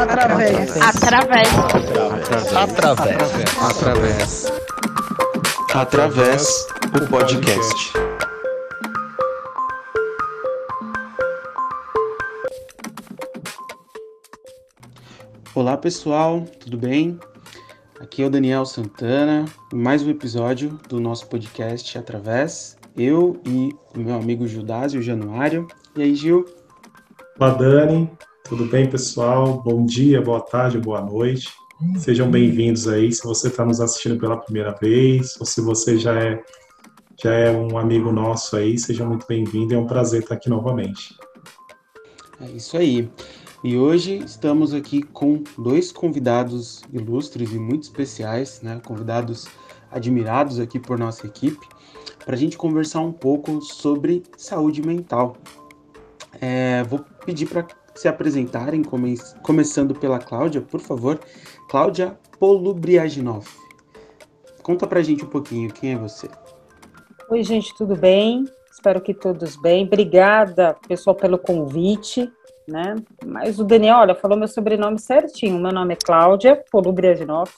Através. Através. Através. Através. Através o podcast. Olá pessoal, tudo bem? Aqui é o Daniel Santana, mais um episódio do nosso podcast Através. Eu e o meu amigo Gildásio Januário. E aí, Gil? Olá, Dani. Tudo bem, pessoal? Bom dia, boa tarde, boa noite. Sejam bem-vindos aí. Se você está nos assistindo pela primeira vez, ou se você já é, já é um amigo nosso aí, seja muito bem-vindo. É um prazer estar aqui novamente. É isso aí. E hoje estamos aqui com dois convidados ilustres e muito especiais, né? Convidados admirados aqui por nossa equipe, para a gente conversar um pouco sobre saúde mental. É, vou pedir para se apresentarem, come começando pela Cláudia, por favor. Cláudia Polubriaginov. Conta pra gente um pouquinho, quem é você? Oi, gente, tudo bem? Espero que todos bem. Obrigada, pessoal, pelo convite né? Mas o Daniel, olha, falou meu sobrenome certinho. Meu nome é Cláudia Polubriadinoff,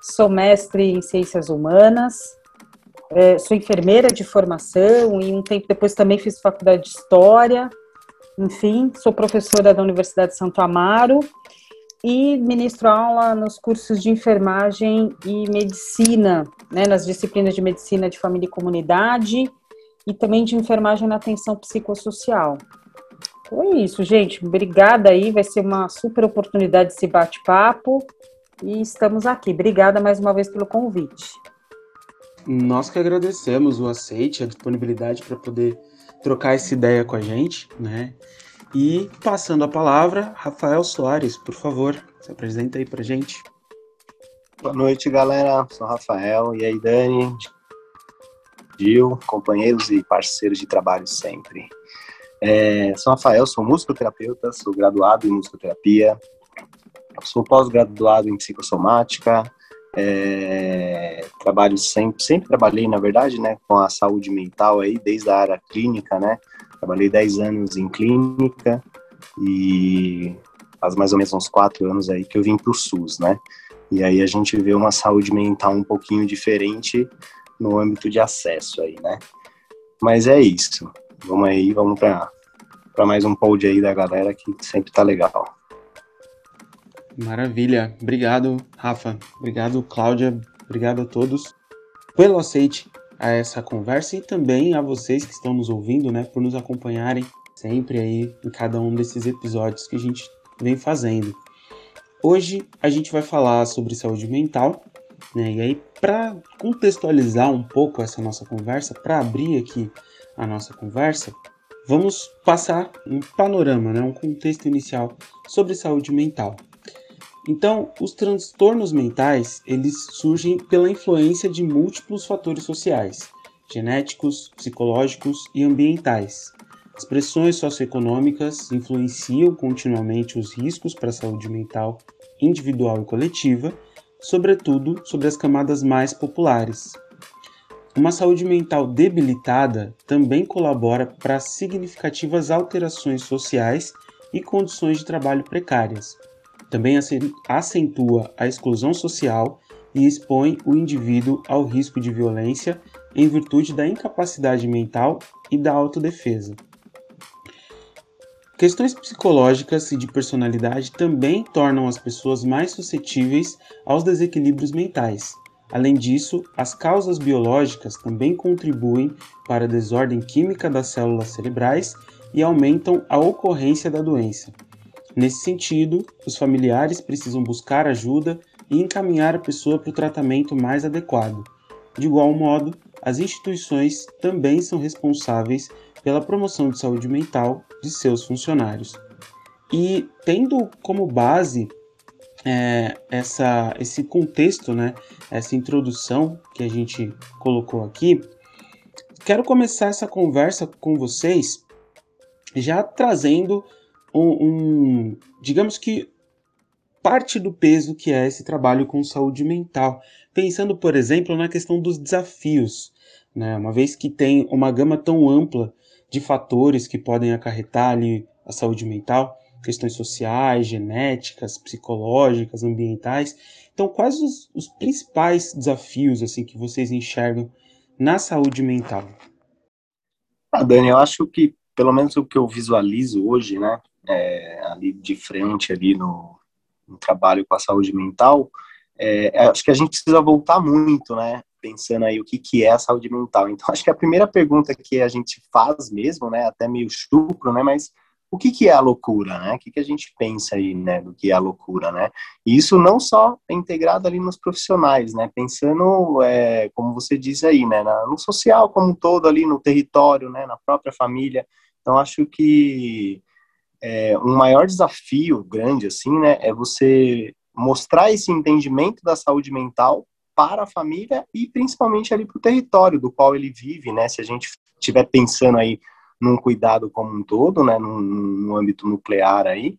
sou mestre em Ciências Humanas, é, sou enfermeira de formação e um tempo depois também fiz faculdade de História. Enfim, sou professora da Universidade de Santo Amaro e ministro aula nos cursos de enfermagem e medicina, né, nas disciplinas de medicina de família e comunidade e também de enfermagem na atenção psicossocial. Foi isso, gente. Obrigada aí. Vai ser uma super oportunidade esse bate-papo. E estamos aqui. Obrigada mais uma vez pelo convite. Nós que agradecemos o aceite, a disponibilidade para poder trocar essa ideia com a gente, né? E passando a palavra, Rafael Soares, por favor, se apresenta aí para gente. Boa noite, galera. Sou Rafael. E aí, Dani, Gil, companheiros e parceiros de trabalho sempre. É, sou Rafael, sou musicoterapeuta, sou graduado em musicoterapia, sou pós-graduado em psicossomática, é, trabalho sempre, sempre trabalhei, na verdade, né, com a saúde mental aí, desde a área clínica, né, trabalhei 10 anos em clínica e faz mais ou menos uns 4 anos aí que eu vim para o SUS, né, e aí a gente vê uma saúde mental um pouquinho diferente no âmbito de acesso aí, né, mas é isso. Vamos aí, vamos para mais um pod aí da galera que sempre tá legal. Maravilha. Obrigado, Rafa. Obrigado, Cláudia. Obrigado a todos pelo aceite a essa conversa e também a vocês que estão nos ouvindo, né, por nos acompanharem sempre aí em cada um desses episódios que a gente vem fazendo. Hoje a gente vai falar sobre saúde mental, né? E aí para contextualizar um pouco essa nossa conversa, para abrir aqui a nossa conversa, vamos passar um panorama, né, um contexto inicial sobre saúde mental. Então, os transtornos mentais, eles surgem pela influência de múltiplos fatores sociais, genéticos, psicológicos e ambientais. As pressões socioeconômicas influenciam continuamente os riscos para a saúde mental individual e coletiva, sobretudo sobre as camadas mais populares, uma saúde mental debilitada também colabora para significativas alterações sociais e condições de trabalho precárias. Também acentua a exclusão social e expõe o indivíduo ao risco de violência em virtude da incapacidade mental e da autodefesa. Questões psicológicas e de personalidade também tornam as pessoas mais suscetíveis aos desequilíbrios mentais, Além disso, as causas biológicas também contribuem para a desordem química das células cerebrais e aumentam a ocorrência da doença. Nesse sentido, os familiares precisam buscar ajuda e encaminhar a pessoa para o tratamento mais adequado. De igual modo, as instituições também são responsáveis pela promoção de saúde mental de seus funcionários. E tendo como base é, essa, esse contexto, né, essa introdução que a gente colocou aqui, quero começar essa conversa com vocês já trazendo um, um, digamos que parte do peso que é esse trabalho com saúde mental, pensando, por exemplo, na questão dos desafios, né? Uma vez que tem uma gama tão ampla de fatores que podem acarretar ali a saúde mental, questões sociais, genéticas, psicológicas, ambientais. Então, quais os, os principais desafios assim que vocês enxergam na saúde mental? Ah, Dani, eu acho que pelo menos o que eu visualizo hoje, né, é, ali de frente ali no, no, trabalho com a saúde mental, é, é, acho que a gente precisa voltar muito, né, pensando aí o que, que é a saúde mental. Então, acho que a primeira pergunta que a gente faz mesmo, né, até meio chucro, né, mas o que, que é a loucura, né? O que, que a gente pensa aí, né, do que é a loucura, né? E isso não só é integrado ali nos profissionais, né? Pensando, é, como você diz aí, né, no social como um todo ali, no território, né, na própria família. Então, acho que é, um maior desafio grande, assim, né, é você mostrar esse entendimento da saúde mental para a família e principalmente ali para o território do qual ele vive, né? Se a gente estiver pensando aí num cuidado como um todo, né? No, no âmbito nuclear aí,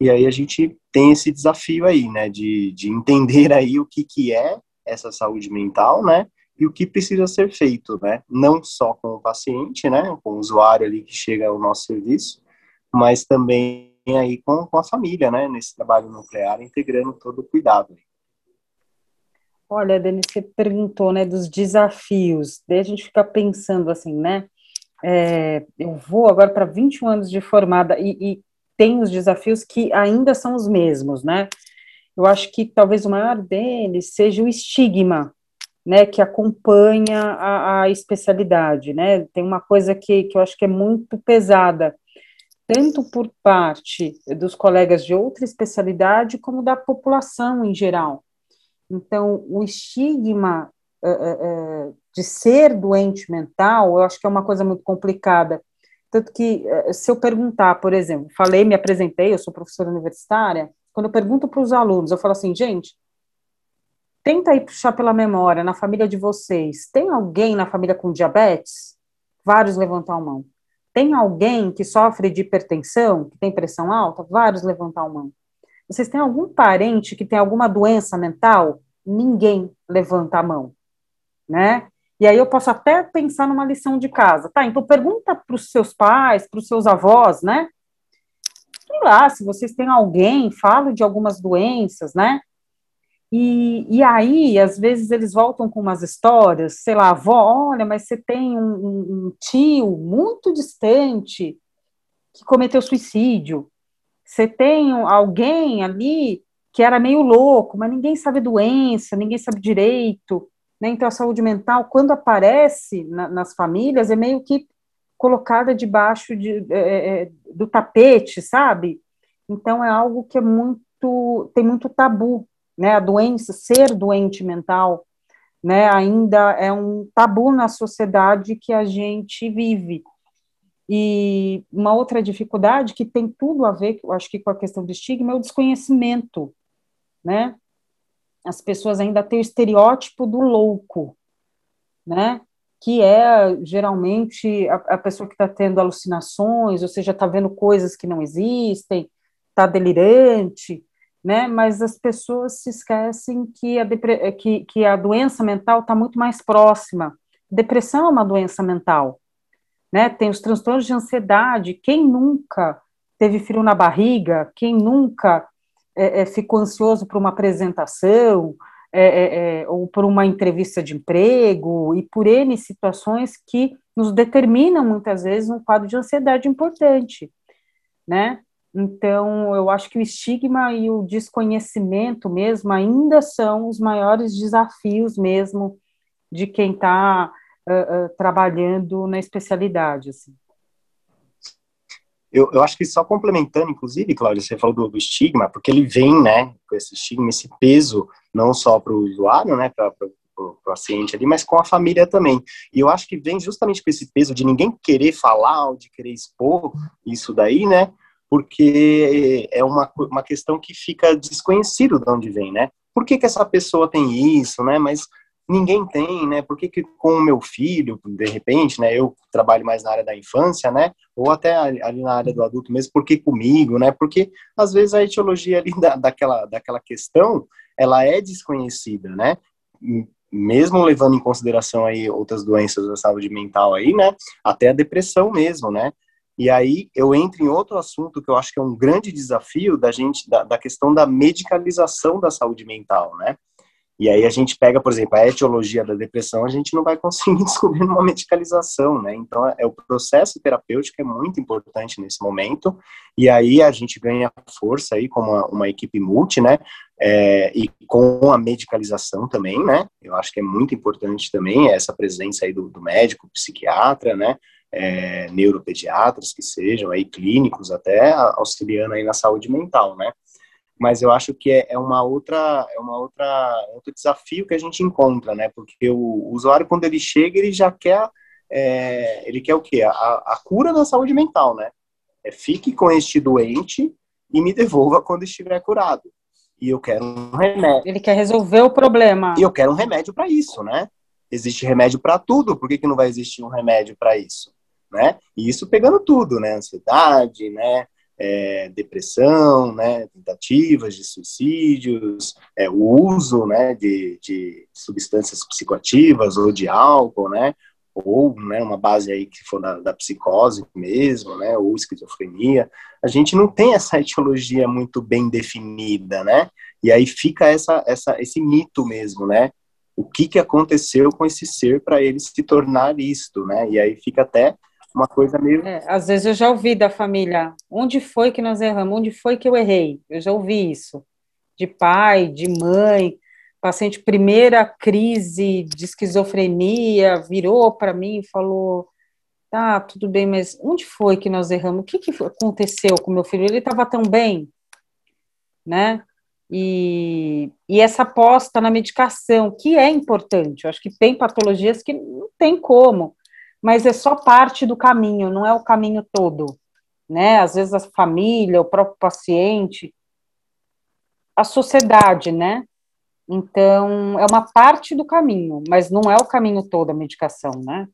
e aí a gente tem esse desafio aí, né? De, de entender aí o que que é essa saúde mental, né? e o que precisa ser feito, né? Não só com o paciente, né? Com o usuário ali que chega ao nosso serviço, mas também aí com, com a família, né? Nesse trabalho nuclear, integrando todo o cuidado. Olha, Denise, você perguntou, né, dos desafios. Daí a gente fica pensando assim, né? É, eu vou agora para 21 anos de formada e, e tem os desafios que ainda são os mesmos, né? Eu acho que talvez o maior deles seja o estigma, né, que acompanha a, a, especialidade, né, tem uma coisa que, que eu acho que é muito pesada, tanto por parte dos colegas de outra especialidade, como da população em geral. Então, o estigma uh, uh, de ser doente mental, eu acho que é uma coisa muito complicada, tanto que, se eu perguntar, por exemplo, falei, me apresentei, eu sou professora universitária, quando eu pergunto para os alunos, eu falo assim, gente, Tenta aí puxar pela memória, na família de vocês, tem alguém na família com diabetes? Vários levantam a mão. Tem alguém que sofre de hipertensão, que tem pressão alta? Vários levantam a mão. Vocês têm algum parente que tem alguma doença mental? Ninguém levanta a mão, né? E aí eu posso até pensar numa lição de casa. Tá, então pergunta para os seus pais, para os seus avós, né? Sei lá, se vocês têm alguém, falo de algumas doenças, né? E, e aí, às vezes, eles voltam com umas histórias, sei lá, avó, olha, mas você tem um, um tio muito distante que cometeu suicídio. Você tem alguém ali que era meio louco, mas ninguém sabe doença, ninguém sabe direito. Né? Então, a saúde mental, quando aparece na, nas famílias, é meio que colocada debaixo de, é, é, do tapete, sabe? Então, é algo que é muito, tem muito tabu né, a doença, ser doente mental, né, ainda é um tabu na sociedade que a gente vive. E uma outra dificuldade que tem tudo a ver, eu acho que com a questão do estigma, é o desconhecimento, né? As pessoas ainda têm o estereótipo do louco, né? Que é geralmente a, a pessoa que está tendo alucinações, ou seja, está vendo coisas que não existem, está delirante, né? Mas as pessoas se esquecem que a, que, que a doença mental está muito mais próxima. Depressão é uma doença mental, né? Tem os transtornos de ansiedade. Quem nunca teve frio na barriga? Quem nunca é, é, ficou ansioso por uma apresentação? É, é, é ou por uma entrevista de emprego, e por N situações que nos determinam, muitas vezes, um quadro de ansiedade importante, né? Então, eu acho que o estigma e o desconhecimento mesmo ainda são os maiores desafios mesmo de quem está uh, uh, trabalhando na especialidade. Assim. Eu, eu acho que só complementando, inclusive, Cláudia, você falou do, do estigma, porque ele vem, né, com esse estigma, esse peso, não só para o usuário, né, para o paciente ali, mas com a família também. E eu acho que vem justamente com esse peso de ninguém querer falar ou de querer expor isso daí, né, porque é uma, uma questão que fica desconhecido de onde vem, né? Por que, que essa pessoa tem isso, né? Mas ninguém tem, né? Por que, que com o meu filho, de repente, né? Eu trabalho mais na área da infância, né? Ou até ali na área do adulto mesmo, por que comigo, né? Porque às vezes a etiologia ali da, daquela, daquela questão, ela é desconhecida, né? Mesmo levando em consideração aí outras doenças da saúde mental aí, né? Até a depressão mesmo, né? E aí eu entro em outro assunto que eu acho que é um grande desafio da gente, da, da questão da medicalização da saúde mental, né? E aí a gente pega, por exemplo, a etiologia da depressão, a gente não vai conseguir descobrir uma medicalização, né? Então, é o processo terapêutico é muito importante nesse momento, e aí a gente ganha força aí como uma, uma equipe multi, né? É, e com a medicalização também, né? Eu acho que é muito importante também essa presença aí do, do médico, psiquiatra, né? É, neuropediatras que sejam aí clínicos até auxiliando aí na saúde mental, né? mas eu acho que é, é uma outra é uma outra outro desafio que a gente encontra, né? Porque o, usuário quando ele chega ele já quer é, ele quer o quê? A, a, cura da saúde mental, né? É, fique com este doente e me devolva quando estiver curado. E eu quero um remédio. Ele quer resolver o problema. E eu quero um remédio para isso, né? Existe remédio para tudo, por que, que não vai existir um remédio para isso? Né? E isso pegando tudo, né? Ansiedade, né? é, depressão, né, tentativas de suicídios, é, o uso né, de, de, substâncias psicoativas ou de álcool, né, ou né, uma base aí que for da, da, psicose mesmo, né, ou esquizofrenia, a gente não tem essa etiologia muito bem definida, né, e aí fica essa, essa, esse mito mesmo, né, o que, que aconteceu com esse ser para ele se tornar isto, né, e aí fica até uma coisa meio. É, às vezes eu já ouvi da família, onde foi que nós erramos, onde foi que eu errei? Eu já ouvi isso. De pai, de mãe, paciente, primeira crise de esquizofrenia, virou para mim e falou: tá, tudo bem, mas onde foi que nós erramos? O que, que aconteceu com meu filho? Ele estava tão bem, né? E, e essa aposta na medicação, que é importante, eu acho que tem patologias que não tem como mas é só parte do caminho, não é o caminho todo, né? Às vezes a família, o próprio paciente, a sociedade, né? Então, é uma parte do caminho, mas não é o caminho todo a medicação, né?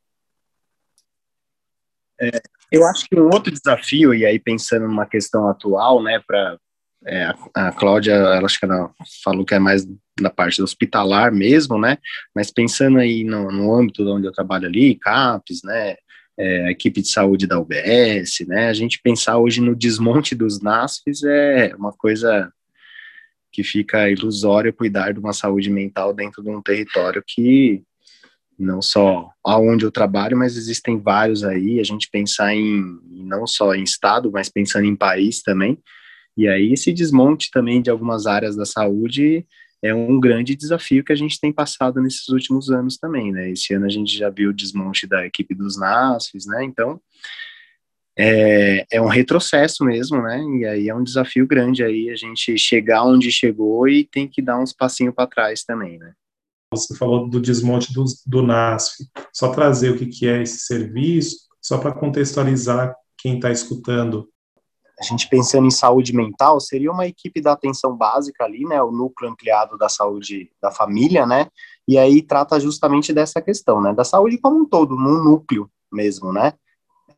É, eu acho que um outro desafio, e aí pensando numa questão atual, né, para é, a, a Cláudia, ela acho que ela falou que é mais na parte hospitalar mesmo, né? Mas pensando aí no, no âmbito onde eu trabalho ali, CAPES, né? É, equipe de saúde da UBS, né? A gente pensar hoje no desmonte dos NASFs é uma coisa que fica ilusório cuidar de uma saúde mental dentro de um território que não só aonde eu trabalho, mas existem vários aí. A gente pensar em não só em estado, mas pensando em país também. E aí esse desmonte também de algumas áreas da saúde é um grande desafio que a gente tem passado nesses últimos anos também, né? Esse ano a gente já viu o desmonte da equipe dos NASFs, né? Então, é, é um retrocesso mesmo, né? E aí é um desafio grande aí a gente chegar onde chegou e tem que dar uns passinhos para trás também, né? Você falou do desmonte do, do NASF. Só trazer o que, que é esse serviço, só para contextualizar quem está escutando a gente pensando em saúde mental, seria uma equipe da atenção básica ali, né, o núcleo ampliado da saúde da família, né, e aí trata justamente dessa questão, né, da saúde como um todo, num núcleo mesmo, né,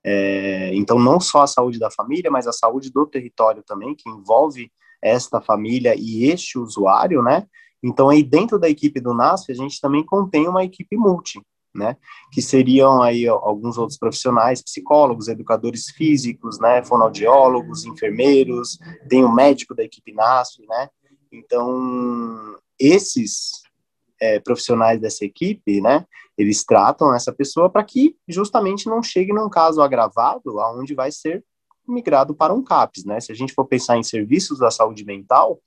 é, então não só a saúde da família, mas a saúde do território também, que envolve esta família e este usuário, né, então aí dentro da equipe do NASF a gente também contém uma equipe multi, né, que seriam aí alguns outros profissionais, psicólogos, educadores físicos, né, fonoaudiólogos, enfermeiros, tem o médico da equipe NASF, né, então esses é, profissionais dessa equipe, né, eles tratam essa pessoa para que justamente não chegue num caso agravado, aonde vai ser migrado para um CAPS, né, se a gente for pensar em serviços da saúde mental,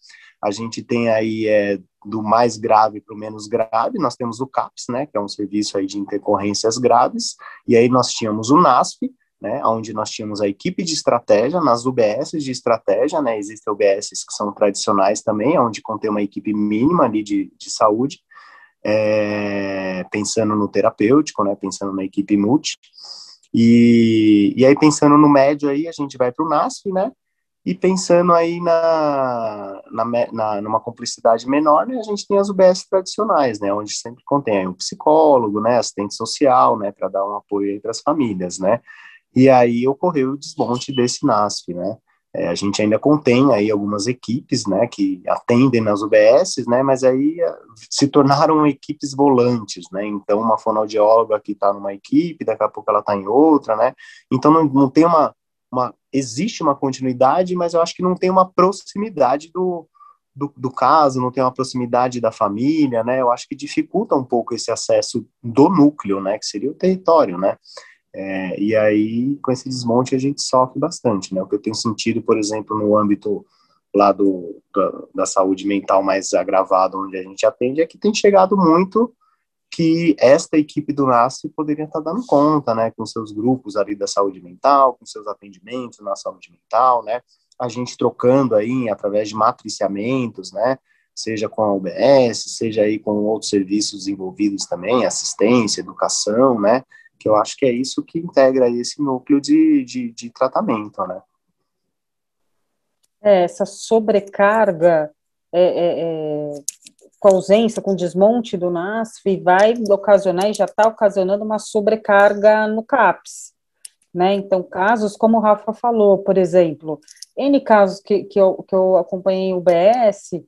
a gente tem aí é, do mais grave para o menos grave, nós temos o CAPS, né, que é um serviço aí de intercorrências graves, e aí nós tínhamos o NASP, né, onde nós tínhamos a equipe de estratégia, nas UBS de estratégia, né, existem UBS que são tradicionais também, onde contém uma equipe mínima ali de, de saúde, é, pensando no terapêutico, né, pensando na equipe multi, e, e aí pensando no médio aí, a gente vai para o NASP, né, e pensando aí na, na, na, numa cumplicidade menor, né, a gente tem as UBS tradicionais, né, onde sempre contém um psicólogo, né, assistente social, né, para dar um apoio para as famílias, né. E aí ocorreu o desmonte desse NASF, né. É, a gente ainda contém aí algumas equipes, né, que atendem nas UBSs, né, mas aí eh, se tornaram equipes volantes, né, então uma fonoaudióloga que está numa equipe, daqui a pouco ela está em outra, né, então não, não tem uma uma existe uma continuidade, mas eu acho que não tem uma proximidade do, do, do, caso, não tem uma proximidade da família, né? Eu acho que dificulta um pouco esse acesso do núcleo, né? Que seria o território, né? É, e aí, com esse desmonte, a gente sofre bastante, né? O que eu tenho sentido, por exemplo, no âmbito lá do, da, da saúde mental mais agravado, onde a gente atende, é que tem chegado muito que esta equipe do NASF poderia estar dando conta, né, com seus grupos ali da saúde mental, com seus atendimentos na saúde mental, né, a gente trocando aí através de matriciamentos, né, seja com a UBS, seja aí com outros serviços envolvidos também, assistência, educação, né, que eu acho que é isso que integra esse núcleo de, de, de tratamento, né. É, essa sobrecarga é, é, é com ausência, com desmonte do NASF, vai ocasionar e já está ocasionando uma sobrecarga no CAPS. Né? Então, casos como o Rafa falou, por exemplo, N casos que, que, eu, que eu acompanhei em UBS,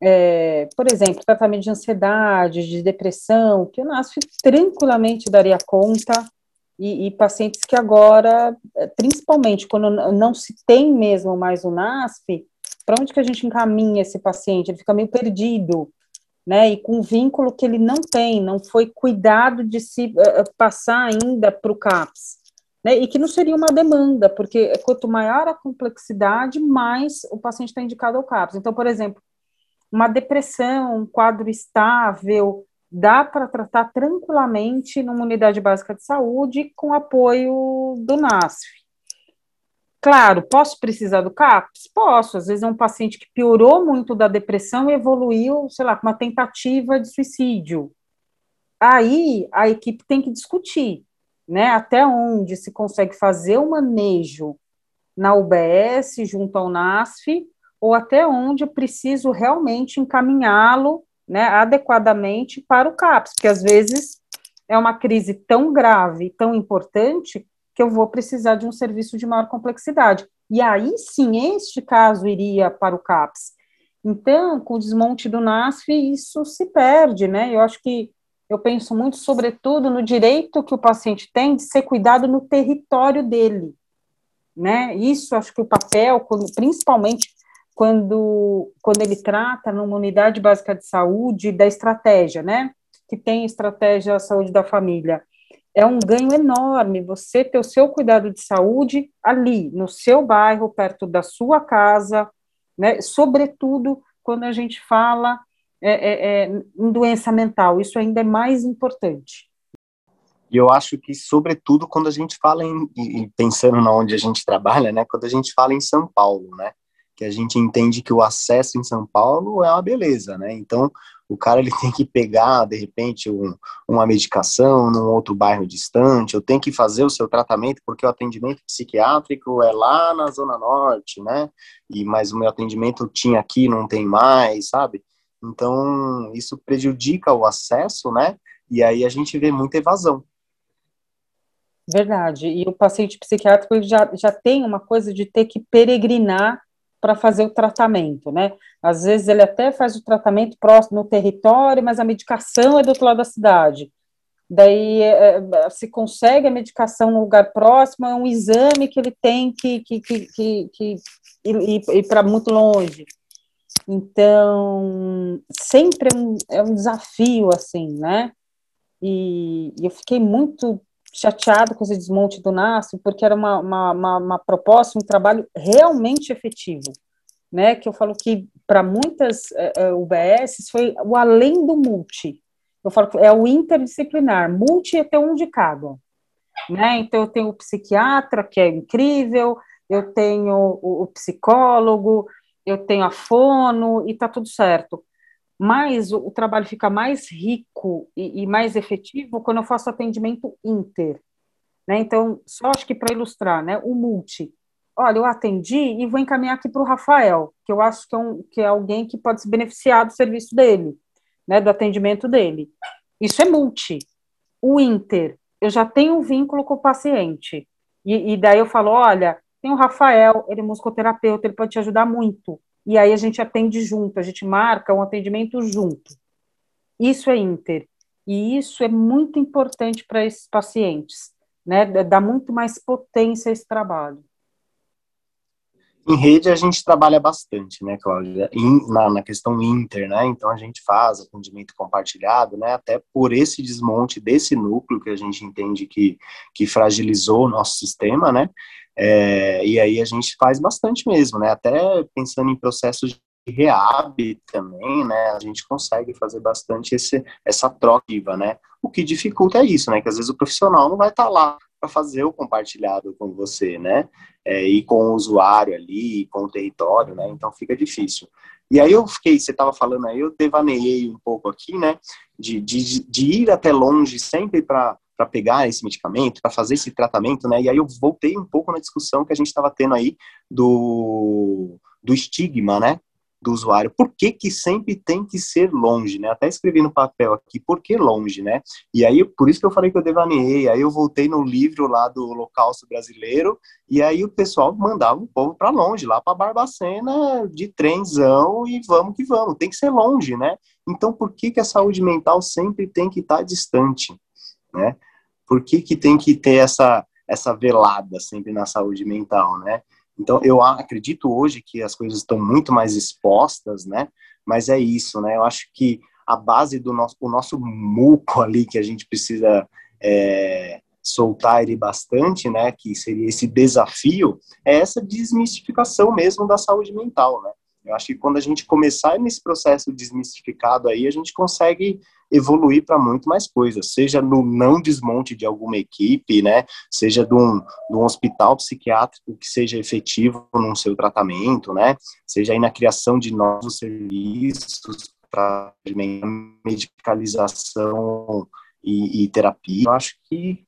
é, por exemplo, tratamento de ansiedade, de depressão, que o NASF tranquilamente daria conta, e, e, pacientes que agora, principalmente quando não se tem mesmo mais o NASF, para onde que a gente encaminha esse paciente? Ele fica meio perdido, né, e com um vínculo que ele não tem, não foi cuidado de se uh, passar ainda para o CAPS, né, e que não seria uma demanda, porque quanto maior a complexidade, mais o paciente está indicado ao CAPS. Então, por exemplo, uma depressão, um quadro estável, dá para tratar tranquilamente numa unidade básica de saúde com apoio do NASF. Claro, posso precisar do CAPS? Posso. Às vezes é um paciente que piorou muito da depressão e evoluiu, sei lá, com uma tentativa de suicídio. Aí a equipe tem que discutir, né, até onde se consegue fazer o manejo na UBS junto ao NASF, ou até onde preciso realmente encaminhá-lo, né, adequadamente para o CAPS, porque às vezes é uma crise tão grave, tão importante, que eu vou precisar de um serviço de maior complexidade. E aí sim, este caso iria para o CAPS. Então, com o desmonte do NASF, isso se perde, né? Eu acho que eu penso muito, sobretudo, no direito que o paciente tem de ser cuidado no território dele, né? Isso acho que o papel, principalmente quando, quando ele trata numa unidade básica de saúde da estratégia, né? Que tem estratégia saúde da família é um ganho enorme você ter o seu cuidado de saúde ali, no seu bairro, perto da sua casa, né? Sobretudo quando a gente fala é, é, é, em doença mental, isso ainda é mais importante. E eu acho que, sobretudo, quando a gente fala em, pensando na onde a gente trabalha, né? Quando a gente fala em São Paulo, né? Que a gente entende que o acesso em São Paulo é uma beleza, né? Então, o cara ele tem que pegar, de repente, um, uma medicação num outro bairro distante, eu tenho que fazer o seu tratamento, porque o atendimento psiquiátrico é lá na Zona Norte, né? E, mas o meu atendimento tinha aqui, não tem mais, sabe? Então, isso prejudica o acesso, né? E aí a gente vê muita evasão. Verdade. E o paciente psiquiátrico já, já tem uma coisa de ter que peregrinar para fazer o tratamento, né? Às vezes ele até faz o tratamento próximo no território, mas a medicação é do outro lado da cidade. Daí é, é se consegue a medicação no lugar próximo, é um exame que ele tem que, que, que, que, que ir, ir para muito longe. Então, sempre é um, é um desafio, assim, né? E, e eu fiquei muito chateado com esse desmonte do NASF, porque era uma, uma, uma, uma proposta, um trabalho realmente efetivo, né, que eu falo que para muitas uh, eh, eh, UBS foi o além do multi, eu falo que é o interdisciplinar, multi é ter um de cada, né, então eu tenho o psiquiatra, que é incrível, eu tenho o, o psicólogo, eu tenho a fono, e tá tudo certo mas o, trabalho fica mais rico e, e, mais efetivo quando eu faço atendimento inter. Né? Então, só acho que para ilustrar, né, o multi. Olha, eu atendi e vou encaminhar aqui para o Rafael, que eu acho que é, um, que é alguém que pode se beneficiar do serviço dele, né, do atendimento dele. Isso é multi. O inter, eu já tenho um vínculo com o paciente. E, e daí eu falo, olha, tem o Rafael, ele é musicoterapeuta, ele pode te ajudar muito e aí a gente atende junto, a gente marca um atendimento junto. Isso é inter. E isso é muito importante para esses pacientes, né? Dá muito mais potência a esse trabalho. Em rede a gente trabalha bastante, né, Cláudia? Na, na, questão inter, né? Então a gente faz atendimento compartilhado, né? Até por esse desmonte desse núcleo que a gente entende que, que fragilizou o nosso sistema, né? É, e aí a gente faz bastante mesmo, né? Até pensando em processos de reab também, né? A gente consegue fazer bastante esse, essa troca, né? O que dificulta é isso, né? Que às vezes o profissional não vai estar tá lá para fazer o compartilhado com você, né? É, e com o usuário ali, com o território, né? Então fica difícil. E aí eu fiquei, você estava falando aí, eu devaneei um pouco aqui, né? De, de, de ir até longe sempre para pegar esse medicamento, para fazer esse tratamento, né? E aí eu voltei um pouco na discussão que a gente estava tendo aí do, do estigma, né? Do usuário. Por que que sempre tem que ser longe, né? Até escrevi no papel aqui, por que longe, né? E aí, por isso que eu falei que eu devaneei, aí eu voltei no livro lá do Holocausto Brasileiro, e aí o pessoal mandava o povo para longe, lá para Barbacena, de trenzão, e vamos que vamos, tem que ser longe, né? Então, por que que a saúde mental sempre tem que estar tá distante, né? Por que que tem que ter essa, essa velada sempre na saúde mental, né? Então, eu acredito hoje que as coisas estão muito mais expostas, né? Mas é isso, né? Eu acho que a base do nosso, o nosso muco ali que a gente precisa é, soltar ele bastante, né? Que seria esse desafio, é essa desmistificação mesmo da saúde mental, né? Eu acho que quando a gente começar nesse processo desmistificado aí, a gente consegue evoluir para muito mais coisas, seja no não desmonte de alguma equipe, né, seja de um, de um hospital psiquiátrico que seja efetivo no seu tratamento, né, seja aí na criação de novos serviços para medicalização e, e terapia. Eu acho que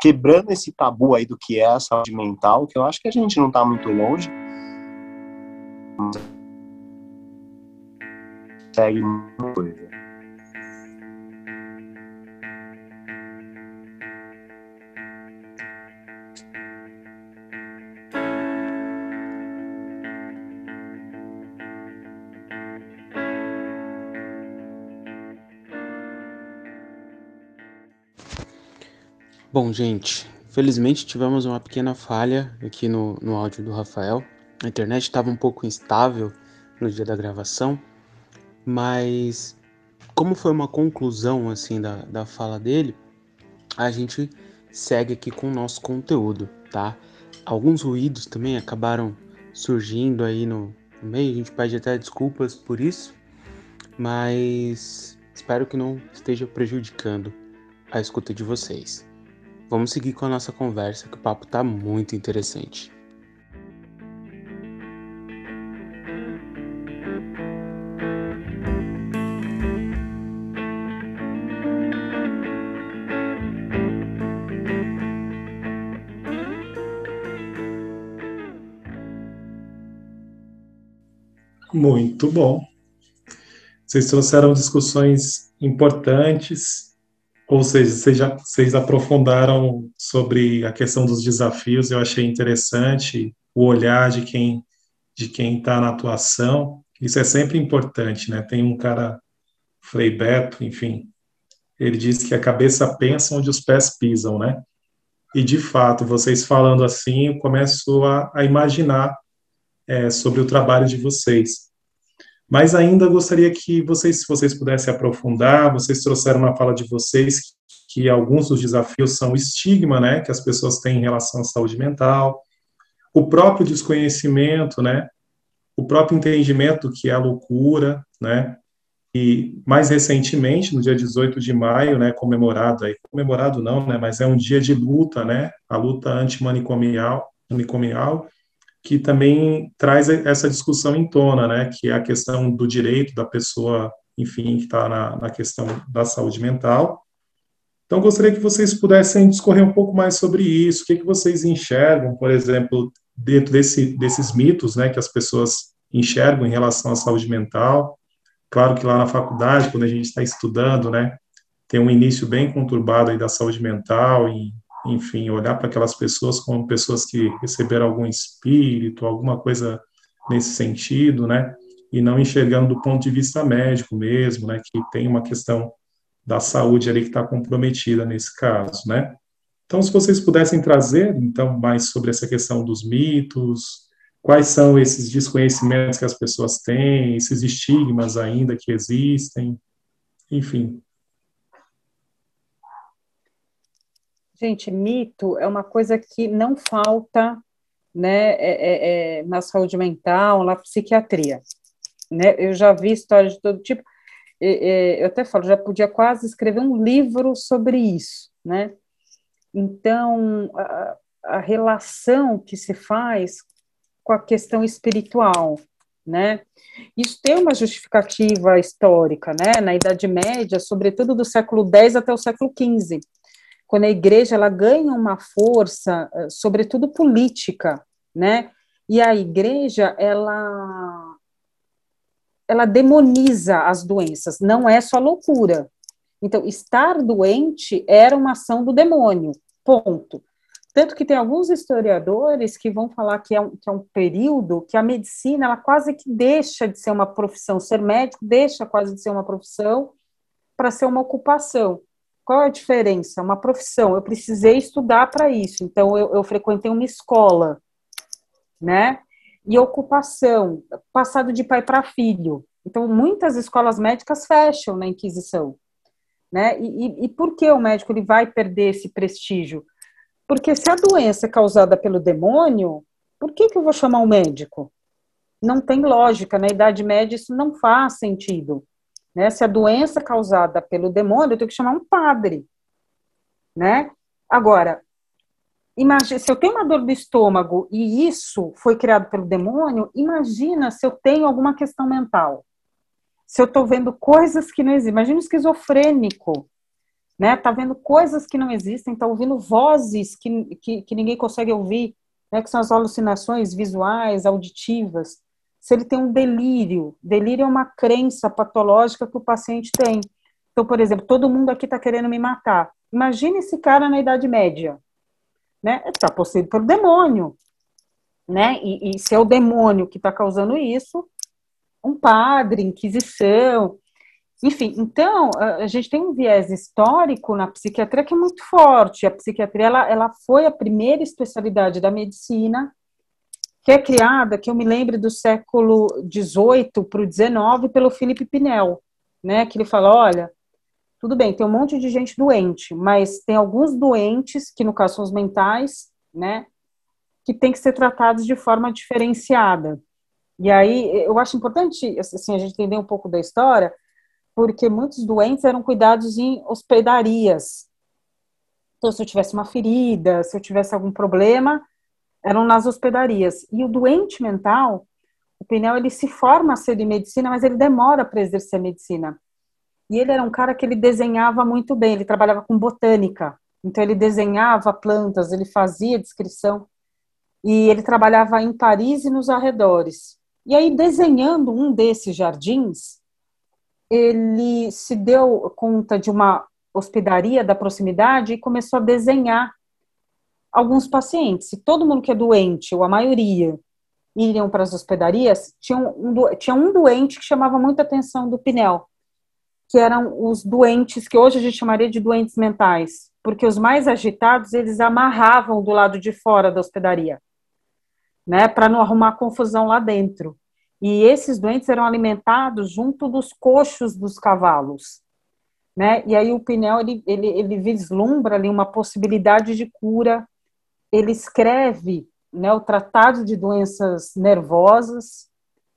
quebrando esse tabu aí do que é a saúde mental, que eu acho que a gente não está muito longe, segue muita coisa. Bom, gente, felizmente tivemos uma pequena falha aqui no, no áudio do Rafael. A internet estava um pouco instável no dia da gravação, mas como foi uma conclusão assim da, da fala dele, a gente segue aqui com o nosso conteúdo, tá? Alguns ruídos também acabaram surgindo aí no, no meio, a gente pede até desculpas por isso, mas espero que não esteja prejudicando a escuta de vocês. Vamos seguir com a nossa conversa, que o papo tá muito interessante. Muito bom. Vocês trouxeram discussões importantes ou seja, vocês, já, vocês aprofundaram sobre a questão dos desafios, eu achei interessante o olhar de quem de quem está na atuação, isso é sempre importante, né? Tem um cara, Frei Beto, enfim, ele diz que a cabeça pensa onde os pés pisam, né? E de fato, vocês falando assim, eu começo a, a imaginar é, sobre o trabalho de vocês. Mas ainda gostaria que vocês, se vocês pudessem aprofundar, vocês trouxeram na fala de vocês que alguns dos desafios são o estigma, né, que as pessoas têm em relação à saúde mental, o próprio desconhecimento, né, o próprio entendimento que é a loucura, né, e mais recentemente, no dia 18 de maio, né, comemorado aí, comemorado não, né, mas é um dia de luta, né, a luta antimanicomial, manicomial, que também traz essa discussão em tona, né, que é a questão do direito da pessoa, enfim, que está na, na questão da saúde mental. Então, gostaria que vocês pudessem discorrer um pouco mais sobre isso, o que, que vocês enxergam, por exemplo, dentro desse, desses mitos, né, que as pessoas enxergam em relação à saúde mental. Claro que lá na faculdade, quando a gente está estudando, né, tem um início bem conturbado aí da saúde mental, e enfim, olhar para aquelas pessoas como pessoas que receberam algum espírito, alguma coisa nesse sentido, né? E não enxergando do ponto de vista médico mesmo, né? Que tem uma questão da saúde ali que está comprometida nesse caso, né? Então, se vocês pudessem trazer, então, mais sobre essa questão dos mitos, quais são esses desconhecimentos que as pessoas têm, esses estigmas ainda que existem, enfim. Gente, mito é uma coisa que não falta né, é, é, é, na saúde mental, na psiquiatria. Né? Eu já vi histórias de todo tipo. eu até falo, já podia quase escrever um livro sobre isso, né? Então, a, a relação que se faz com a questão espiritual, né? Isso tem uma justificativa histórica, né? Na Idade Média, sobretudo do século X até o século XV, quando a igreja ela ganha uma força, eh, sobretudo política, né? E a igreja ela ela demoniza as doenças, não é só loucura. Então, estar doente era uma ação do demônio, ponto. Tanto que tem alguns historiadores que vão falar que é um, que é um período que a medicina ela quase que deixa de ser uma profissão, ser médico deixa quase de ser uma profissão para ser uma ocupação. Qual é a diferença? Uma profissão, eu precisei estudar para isso, então eu, eu frequentei uma escola, né? E ocupação, passado de pai para filho. Então, muitas escolas médicas fecham na Inquisição, né? E, e, e por que o médico ele vai perder esse prestígio? Porque se a doença é causada pelo demônio, por que, que eu vou chamar um médico? Não tem lógica, na Idade Média isso não faz sentido. Né? Se a doença é causada pelo demônio, eu tenho que chamar um padre. Né? Agora, imagine, se eu tenho uma dor do estômago e isso foi criado pelo demônio, imagina se eu tenho alguma questão mental. Se eu estou vendo coisas que não existem. Imagina um esquizofrênico, né? Tá vendo coisas que não existem, tá ouvindo vozes que, que, que ninguém consegue ouvir, né? Que são as alucinações visuais, auditivas se ele tem um delírio. Delírio é uma crença patológica que o paciente tem. Então, por exemplo, todo mundo aqui está querendo me matar. Imagine esse cara na Idade Média. Né? Está possuído pelo demônio. Né? E, e se é o demônio que está causando isso, um padre, inquisição. Enfim, então, a gente tem um viés histórico na psiquiatria que é muito forte. A psiquiatria ela, ela foi a primeira especialidade da medicina que é criada, que eu me lembro do século XVIII para o XIX, pelo Felipe Pinel, né, que ele fala, olha, tudo bem, tem um monte de gente doente, mas tem alguns doentes, que no caso são os mentais, né, que tem que ser tratados de forma diferenciada. E aí, eu acho importante, assim, a gente entender um pouco da história, porque muitos doentes eram cuidados em hospedarias. Então, se eu tivesse uma ferida, se eu tivesse algum problema, eram nas hospedarias. E o doente mental, o Pinel, ele se forma a ser de medicina, mas ele demora para exercer medicina. E ele era um cara que ele desenhava muito bem, ele trabalhava com botânica. Então ele desenhava plantas, ele fazia descrição. E ele trabalhava em Paris e nos arredores. E aí, desenhando um desses jardins, ele se deu conta de uma hospedaria da proximidade e começou a desenhar alguns pacientes. Se todo mundo que é doente, ou a maioria, iriam para as hospedarias, tinha um, tinha um doente que chamava muita atenção do Pinel, que eram os doentes que hoje a gente chamaria de doentes mentais, porque os mais agitados eles amarravam do lado de fora da hospedaria, né, para não arrumar confusão lá dentro. E esses doentes eram alimentados junto dos coxos dos cavalos. Né? E aí o Pinel ele, ele, ele vislumbra ali uma possibilidade de cura ele escreve né, o Tratado de Doenças Nervosas,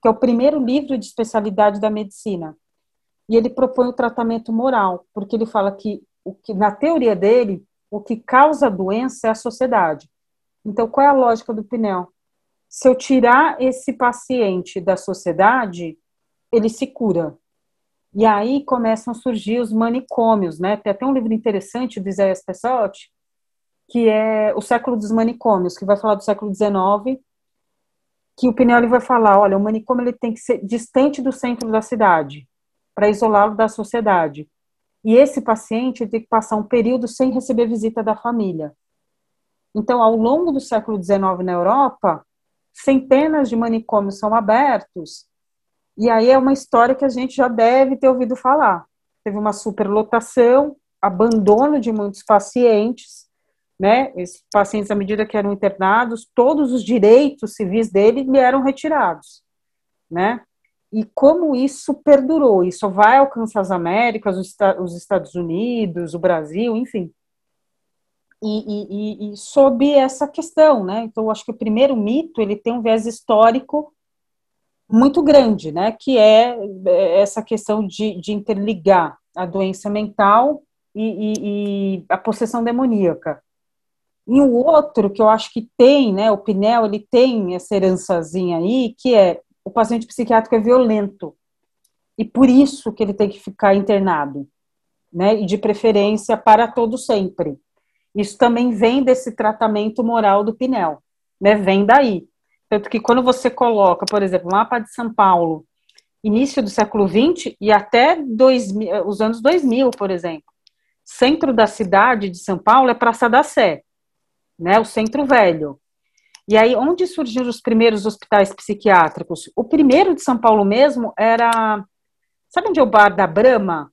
que é o primeiro livro de especialidade da medicina. E ele propõe o tratamento moral, porque ele fala que, o que na teoria dele, o que causa a doença é a sociedade. Então, qual é a lógica do Pinel? Se eu tirar esse paciente da sociedade, ele se cura. E aí começam a surgir os manicômios, né? Tem até um livro interessante do Isaias Pessotti, que é o século dos manicômios, que vai falar do século XIX, que o Pinelli vai falar, olha, o manicômio ele tem que ser distante do centro da cidade, para isolá-lo da sociedade. E esse paciente tem que passar um período sem receber visita da família. Então, ao longo do século XIX na Europa, centenas de manicômios são abertos, e aí é uma história que a gente já deve ter ouvido falar. Teve uma superlotação, abandono de muitos pacientes, né? Esses pacientes, à medida que eram internados, todos os direitos civis dele lhe eram retirados, né? E como isso perdurou, isso vai alcançar as Américas, os Estados Unidos, o Brasil, enfim. E, e, e, sob essa questão, né? Então, eu acho que o primeiro mito ele tem um viés histórico muito grande, né? Que é, é essa questão de, de interligar a doença mental e, e, e, a possessão demoníaca. E o outro que eu acho que tem, né? O Pinel ele tem essa herançazinha aí, que é o paciente psiquiátrico é violento e por isso que ele tem que ficar internado, né? E de preferência para todo sempre. Isso também vem desse tratamento moral do Pinel, né? Vem daí. Tanto que quando você coloca, por exemplo, o mapa de São Paulo, início do século XX e até dois, os anos 2000, por exemplo, centro da cidade de São Paulo é Praça da Sé, né? O centro velho. E aí, onde surgiram os primeiros hospitais psiquiátricos? O primeiro de São Paulo mesmo era. Sabe onde é o bar da Brama?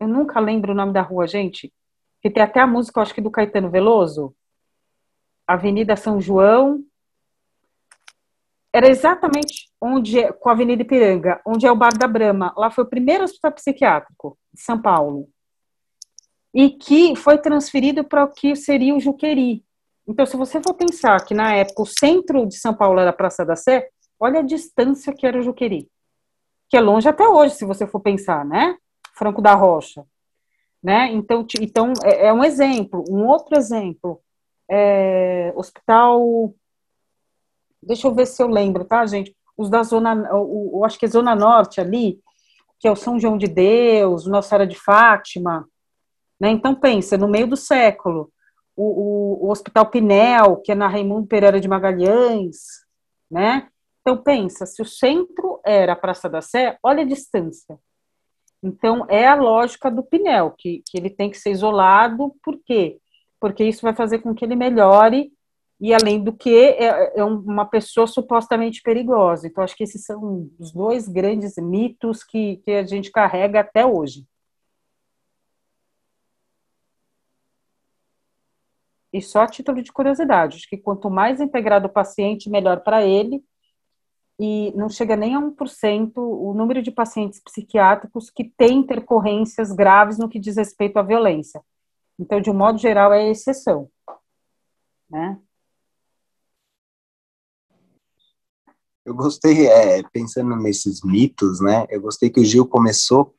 Eu nunca lembro o nome da rua, gente que tem até a música, eu acho que do Caetano Veloso, Avenida São João, era exatamente onde, é, com a Avenida Ipiranga, onde é o Bar da Brama. Lá foi o primeiro hospital psiquiátrico de São Paulo. E que foi transferido para o que seria o Juqueri. Então, se você for pensar que na época o centro de São Paulo era a Praça da Sé, olha a distância que era o Juqueri. Que é longe até hoje, se você for pensar, né? Franco da Rocha né? Então, então é, é um exemplo. Um outro exemplo, é, hospital, deixa eu ver se eu lembro, tá, gente? Os da zona, eu acho que é zona norte ali, que é o São João de Deus, Nossa Senhora de Fátima, né? Então pensa, no meio do século, o, o, Hospital Pinel, que é na Raimundo Pereira de Magalhães, né? Então pensa, se o centro era a Praça da Sé, olha a distância. Então, é a lógica do Pinel, que, que ele tem que ser isolado, por quê? Porque isso vai fazer com que ele melhore, e além do que, é, é uma pessoa supostamente perigosa. Então, acho que esses são os dois grandes mitos que, que a gente carrega até hoje. E só a título de curiosidade, acho que quanto mais integrado o paciente, melhor para ele, e não chega nem a 1% o número de pacientes psiquiátricos que têm intercorrências graves no que diz respeito à violência. Então, de um modo geral, é exceção. Né? Eu gostei, é, pensando nesses mitos, né? Eu gostei que o Gil começou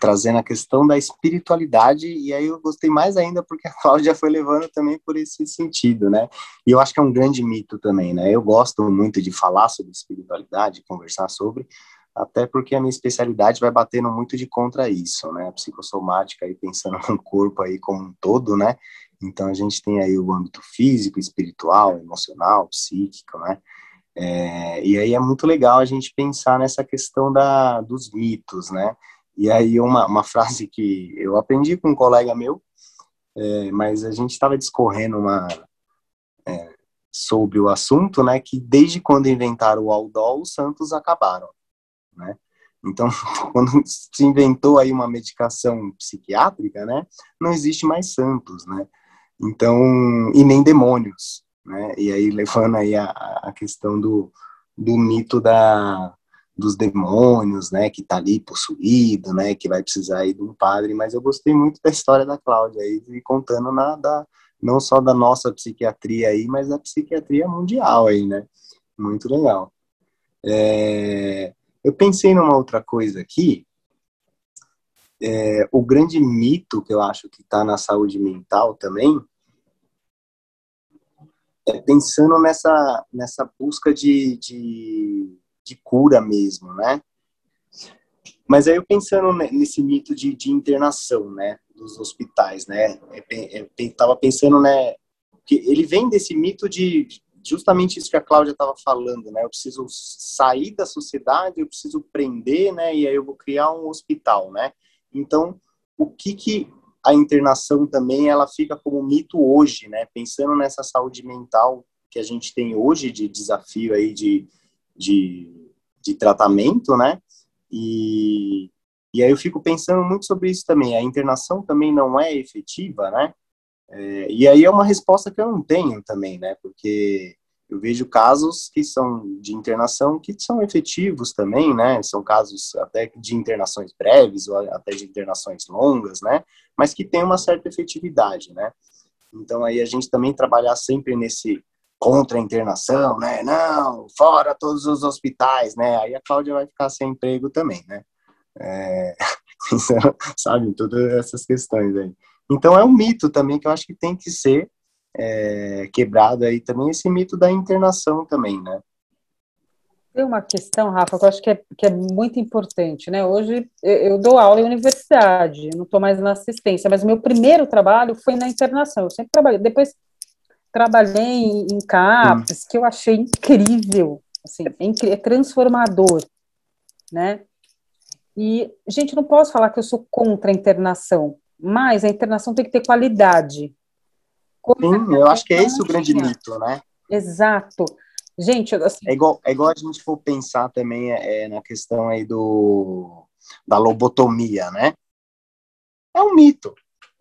trazendo a questão da espiritualidade, e aí eu gostei mais ainda porque a Cláudia foi levando também por esse sentido, né? E eu acho que é um grande mito também, né? Eu gosto muito de falar sobre espiritualidade, conversar sobre, até porque a minha especialidade vai batendo muito de contra isso, né? Psicossomática aí pensando no corpo aí como um todo, né? Então a gente tem aí o âmbito físico, espiritual, emocional, psíquico, né? É, e aí é muito legal a gente pensar nessa questão da, dos mitos, né? E aí uma, uma frase que eu aprendi com um colega meu, é, mas a gente estava discorrendo uma, é, sobre o assunto, né, que desde quando inventaram o Aldol, os santos acabaram, né? Então, quando se inventou aí uma medicação psiquiátrica, né, não existe mais santos, né? Então, e nem demônios, né? E aí levando aí a, a questão do, do mito da, dos demônios, né, que tá ali possuído, né, que vai precisar aí de um padre, mas eu gostei muito da história da Cláudia aí, e contando nada, não só da nossa psiquiatria aí, mas da psiquiatria mundial aí, né, muito legal. É, eu pensei numa outra coisa aqui, é, o grande mito que eu acho que está na saúde mental também, é pensando nessa, nessa busca de, de de cura mesmo, né? Mas aí eu pensando nesse mito de, de internação, né, dos hospitais, né, eu estava pensando, né, que ele vem desse mito de justamente isso que a Cláudia estava falando, né, eu preciso sair da sociedade, eu preciso prender, né, e aí eu vou criar um hospital, né. Então, o que que a internação também ela fica como mito hoje, né, pensando nessa saúde mental que a gente tem hoje de desafio aí de de, de tratamento, né? E, e aí eu fico pensando muito sobre isso também. A internação também não é efetiva, né? É, e aí é uma resposta que eu não tenho também, né? Porque eu vejo casos que são de internação que são efetivos também, né? São casos até de internações breves ou até de internações longas, né? Mas que tem uma certa efetividade, né? Então aí a gente também trabalhar sempre nesse contra a internação, né? Não, fora todos os hospitais, né? Aí a Cláudia vai ficar sem emprego também, né? É, sabe, todas essas questões aí. Então é um mito também que eu acho que tem que ser é, quebrado aí também esse mito da internação também, né? Tem uma questão, Rafa, que eu acho que é, que é muito importante, né? Hoje eu dou aula em universidade, não estou mais na assistência, mas o meu primeiro trabalho foi na internação. Eu sempre trabalhei. Depois trabalhei em CAPS, hum. que eu achei incrível, assim, é, é transformador, né? E, gente, não posso falar que eu sou contra a internação, mas a internação tem que ter qualidade. Sim, eu acho que é esse o grande tinha. mito, né? Exato. Gente, assim... é igual é igual a gente for pensar também é, é, na questão aí do da lobotomia, né? É um mito,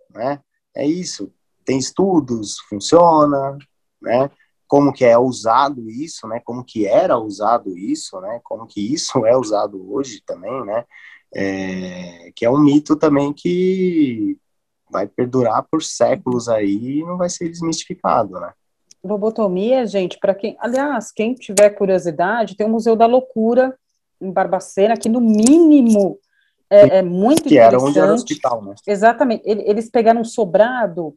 né? É isso. Tem estudos, funciona, né? Como que é usado isso, né? Como que era usado isso, né? Como que isso é usado hoje também, né? É, que é um mito também que vai perdurar por séculos aí e não vai ser desmistificado, né? Lobotomia, gente, para quem, aliás, quem tiver curiosidade, tem o Museu da Loucura em Barbacena, que no mínimo é, é muito que interessante. era onde era o hospital, né? Exatamente. Eles pegaram um sobrado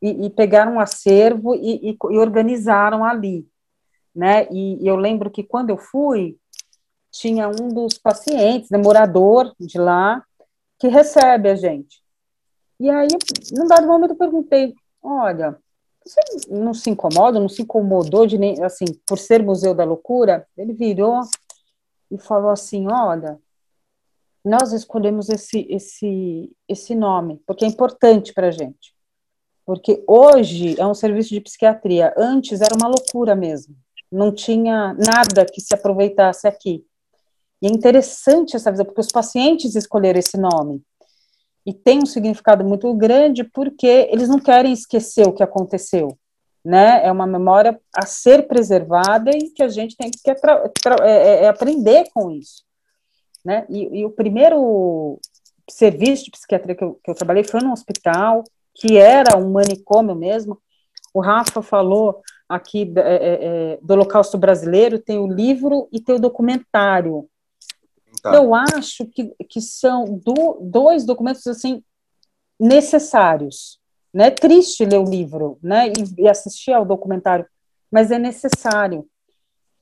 e, e pegaram um acervo e, e, e, organizaram ali, né? E, eu lembro que quando eu fui, tinha um dos pacientes, né, morador de lá, que recebe a gente. E aí, num dado momento, eu perguntei: olha, você não se incomoda, não se incomodou de nem, assim, por ser Museu da Loucura? Ele virou e falou assim: olha, nós escolhemos esse, esse, esse nome, porque é importante para a gente. Porque hoje é um serviço de psiquiatria, antes era uma loucura mesmo, não tinha nada que se aproveitasse aqui. E é interessante essa visão, porque os pacientes escolheram esse nome e tem um significado muito grande porque eles não querem esquecer o que aconteceu, né? É uma memória a ser preservada e que a gente tem que é, é, é aprender com isso, né? E, e, o primeiro serviço de psiquiatria que eu, que eu trabalhei foi num hospital que era um manicômio mesmo. O Rafa falou aqui é, é, é, do Holocausto Brasileiro, tem o livro e tem o documentário. Tá. Eu acho que, que são do, dois documentos assim necessários. Né? É triste ler o livro né? e, e assistir ao documentário, mas é necessário.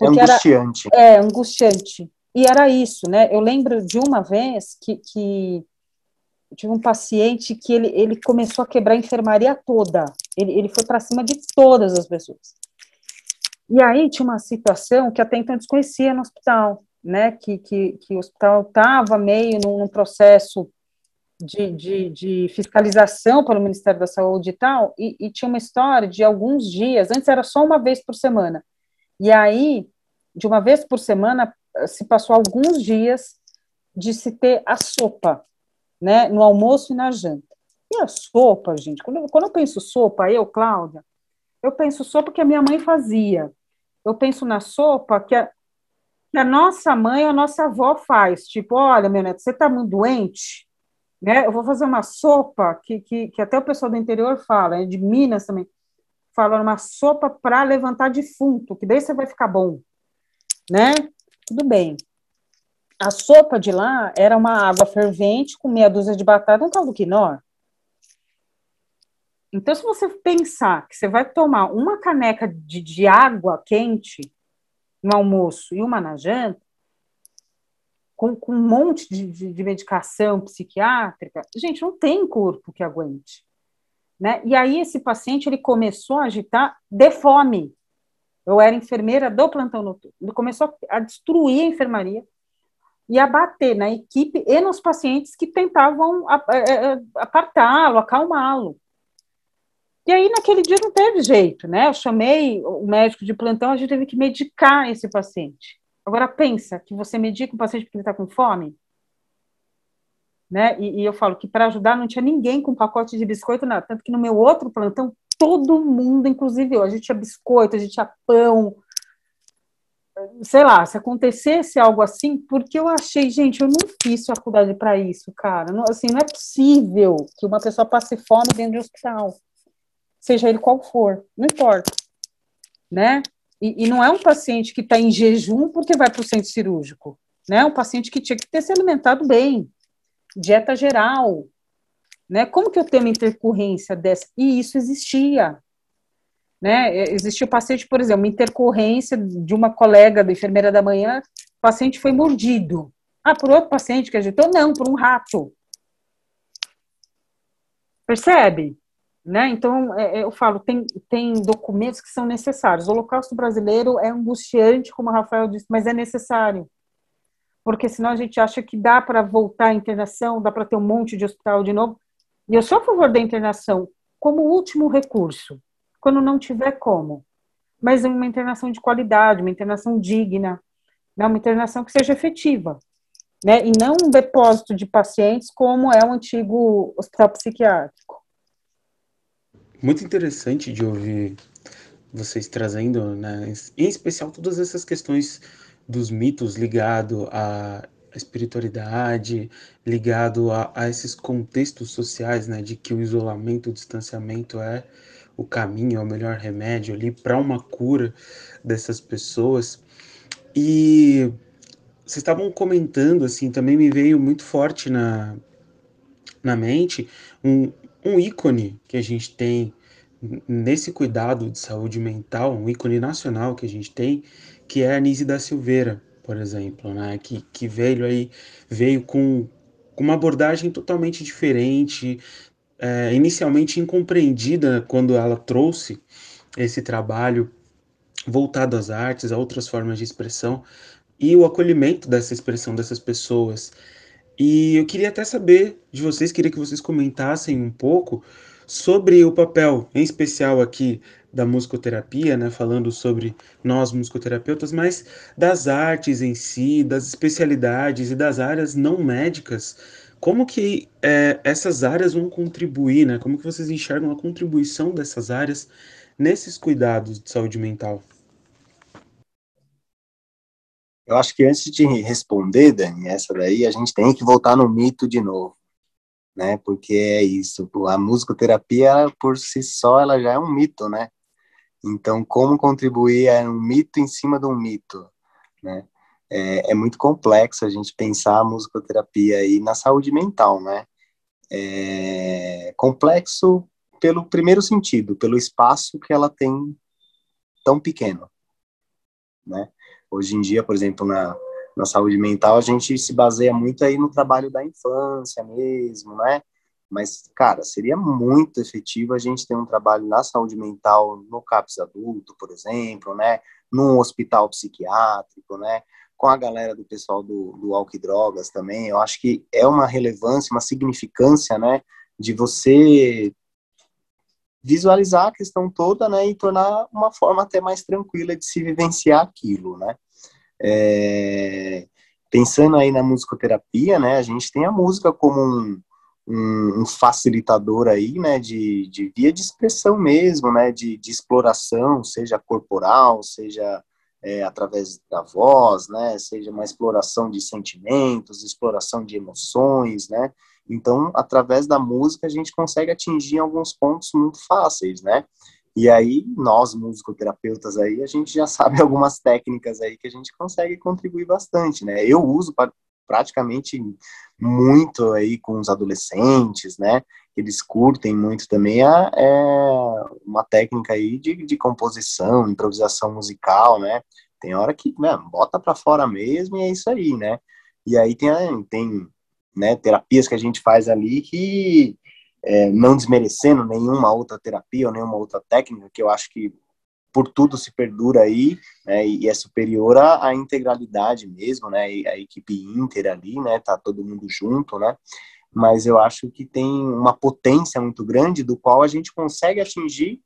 É angustiante. Era, é, angustiante. E era isso, né? Eu lembro de uma vez que, que tive um paciente que ele, ele começou a quebrar a enfermaria toda. Ele, ele foi para cima de todas as pessoas. E aí tinha uma situação que até então desconhecia no hospital né, que, que, que o hospital estava meio num, num processo de, de, de, fiscalização pelo Ministério da Saúde e tal, e, e, tinha uma história de alguns dias, antes era só uma vez por semana, e aí, de uma vez por semana, se passou alguns dias de se ter a sopa, né, no almoço e na janta. E a sopa, gente, quando eu, quando eu penso sopa, eu, Cláudia, eu penso sopa que a minha mãe fazia, eu penso na sopa que a, que a nossa mãe a nossa avó faz. Tipo, olha, meu neto, você está muito doente? Né? Eu vou fazer uma sopa que, que, que até o pessoal do interior fala, é de Minas também, fala uma sopa para levantar defunto, que daí você vai ficar bom. Né? Tudo bem. A sopa de lá era uma água fervente com meia dúzia de batata um caldo quinó. Então, se você pensar que você vai tomar uma caneca de, de água quente, no almoço e uma na janta, com, com um monte de, de, de, medicação psiquiátrica, gente, não tem corpo que aguente. Né? E aí esse paciente ele começou a agitar de fome. Eu era enfermeira do plantão noturno. Ele começou a destruir a enfermaria e a bater na equipe e nos pacientes que tentavam é, é, apartá-lo, acalmá-lo. E aí, naquele dia, não teve jeito, né? Eu chamei o médico de plantão, a gente teve que medicar esse paciente. Agora, pensa que você medica um paciente porque ele está com fome? né? E, e eu falo que para ajudar não tinha ninguém com pacote de biscoito, nada. Tanto que no meu outro plantão, todo mundo, inclusive eu, a gente tinha biscoito, a gente tinha pão, sei lá, se acontecesse algo assim, porque eu achei, gente, eu não fiz faculdade para isso, cara. Não, assim, não é possível que uma pessoa passe fome dentro de um hospital, seja ele qual for, não importa, né? E, e não é um paciente que está em jejum porque vai para o centro cirúrgico, né? É um paciente que tinha que ter se alimentado bem, dieta geral, né? Como que eu tenho uma intercorrência dessa? E isso existia, né? É, existiu paciente, por exemplo, uma intercorrência de uma colega da enfermeira da manhã, o paciente foi mordido. Ah, por outro paciente que agitou? Não, por um rato. Percebe? Né? Então, é, é, eu falo, tem, tem documentos que são necessários. O Holocausto brasileiro é angustiante, como o Rafael disse, mas é necessário. Porque senão a gente acha que dá para voltar à internação, dá para ter um monte de hospital de novo. E eu sou a favor da internação como último recurso quando não tiver como. Mas uma internação de qualidade, uma internação digna, né, uma internação que seja efetiva. Né, e não um depósito de pacientes como é o antigo hospital psiquiátrico. Muito interessante de ouvir vocês trazendo, né, em especial todas essas questões dos mitos ligado à espiritualidade, ligado a, a esses contextos sociais, né, de que o isolamento, o distanciamento é o caminho, é o melhor remédio ali para uma cura dessas pessoas. E vocês estavam comentando, assim, também me veio muito forte na, na mente um, um ícone que a gente tem nesse cuidado de saúde mental, um ícone nacional que a gente tem, que é a Nise da Silveira, por exemplo, né? Que, que veio aí, veio com uma abordagem totalmente diferente, é, inicialmente incompreendida quando ela trouxe esse trabalho voltado às artes, a outras formas de expressão e o acolhimento dessa expressão dessas pessoas. E eu queria até saber de vocês, queria que vocês comentassem um pouco sobre o papel, em especial aqui da musicoterapia, né, falando sobre nós musicoterapeutas, mas das artes em si, das especialidades e das áreas não médicas como que é, essas áreas vão contribuir, né? Como que vocês enxergam a contribuição dessas áreas nesses cuidados de saúde mental? Eu acho que antes de responder, Dani, essa daí, a gente tem que voltar no mito de novo, né? Porque é isso, a musicoterapia por si só ela já é um mito, né? Então, como contribuir é um mito em cima de um mito, né? É, é, muito complexo a gente pensar a musicoterapia aí na saúde mental, né? É complexo pelo primeiro sentido, pelo espaço que ela tem tão pequeno, né? Hoje em dia, por exemplo, na, na saúde mental, a gente se baseia muito aí no trabalho da infância mesmo, né? Mas, cara, seria muito efetivo a gente ter um trabalho na saúde mental no CAPS adulto, por exemplo, né? Num hospital psiquiátrico, né? Com a galera do pessoal do, do drogas também, eu acho que é uma relevância, uma significância, né, de você visualizar a questão toda, né, e tornar uma forma até mais tranquila de se vivenciar aquilo, né. É, pensando aí na musicoterapia, né, a gente tem a música como um, um, um facilitador aí, né, de, de via de expressão mesmo, né, de, de exploração, seja corporal, seja é, através da voz, né, seja uma exploração de sentimentos, exploração de emoções, né, então, através da música, a gente consegue atingir alguns pontos muito fáceis, né, e aí, nós, musicoterapeutas aí, a gente já sabe algumas técnicas aí que a gente consegue contribuir bastante, né, eu uso praticamente muito aí com os adolescentes, né, eles curtem muito também, é, é uma técnica aí de, de composição, improvisação musical, né, tem hora que, né, bota para fora mesmo e é isso aí, né, e aí tem, tem né, terapias que a gente faz ali que, é, não desmerecendo nenhuma outra terapia ou nenhuma outra técnica, que eu acho que por tudo se perdura aí, né, e é superior à, à integralidade mesmo, né, a equipe inter ali, né, tá todo mundo junto, né, mas eu acho que tem uma potência muito grande do qual a gente consegue atingir,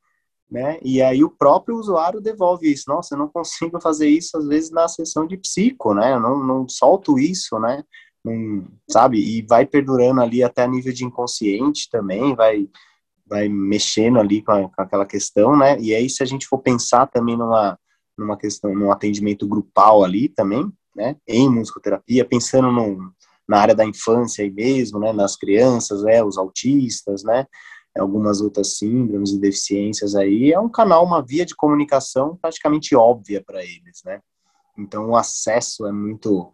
né, e aí o próprio usuário devolve isso, nossa, eu não consigo fazer isso às vezes na sessão de psico, né, eu não, não solto isso, né, não, sabe? E vai perdurando ali até a nível de inconsciente também, vai vai mexendo ali com, a, com, aquela questão, né? E aí se a gente for pensar também numa numa questão, num atendimento grupal ali também, né? Em musicoterapia, pensando no, na área da infância aí mesmo, né? Nas crianças, né? Os autistas, né? Algumas outras síndromes e deficiências aí, é um canal, uma via de comunicação praticamente óbvia para eles, né? Então o acesso é muito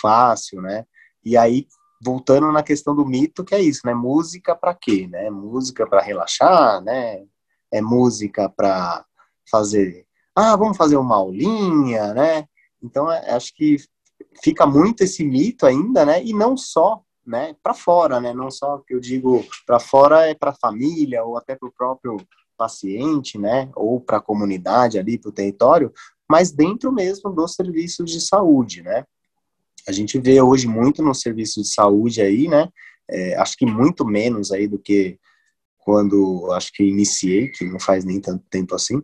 fácil, né? E aí voltando na questão do mito, que é isso, né? Música para quê, né? Música para relaxar, né? É música para fazer, ah, vamos fazer uma aulinha, né? Então, é, acho que fica muito esse mito ainda, né? E não só, né? Para fora, né? Não só que eu digo para fora é para a família ou até para o próprio paciente, né? Ou para a comunidade ali, para o território, mas dentro mesmo dos serviços de saúde, né? A gente vê hoje muito no serviço de saúde aí, né? É, acho que muito menos aí do que quando acho que iniciei, que não faz nem tanto tempo assim.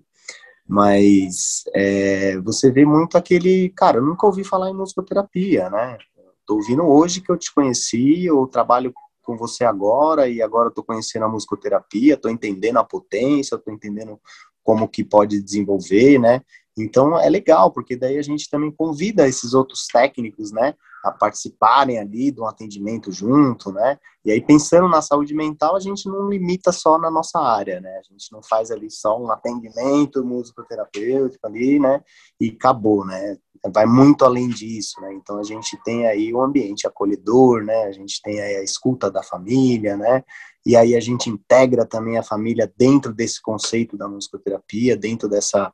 Mas é, você vê muito aquele, cara, eu nunca ouvi falar em musicoterapia, né? Tô ouvindo hoje que eu te conheci, eu trabalho com você agora e agora eu tô conhecendo a musicoterapia, tô entendendo a potência, tô entendendo como que pode desenvolver, né? Então é legal, porque daí a gente também convida esses outros técnicos, né, a participarem ali do atendimento junto, né? E aí pensando na saúde mental, a gente não limita só na nossa área, né? A gente não faz ali só um atendimento musicoterapêutico ali, né? E acabou, né? Vai muito além disso, né? Então a gente tem aí o um ambiente acolhedor, né? A gente tem aí a escuta da família, né? E aí a gente integra também a família dentro desse conceito da musicoterapia, dentro dessa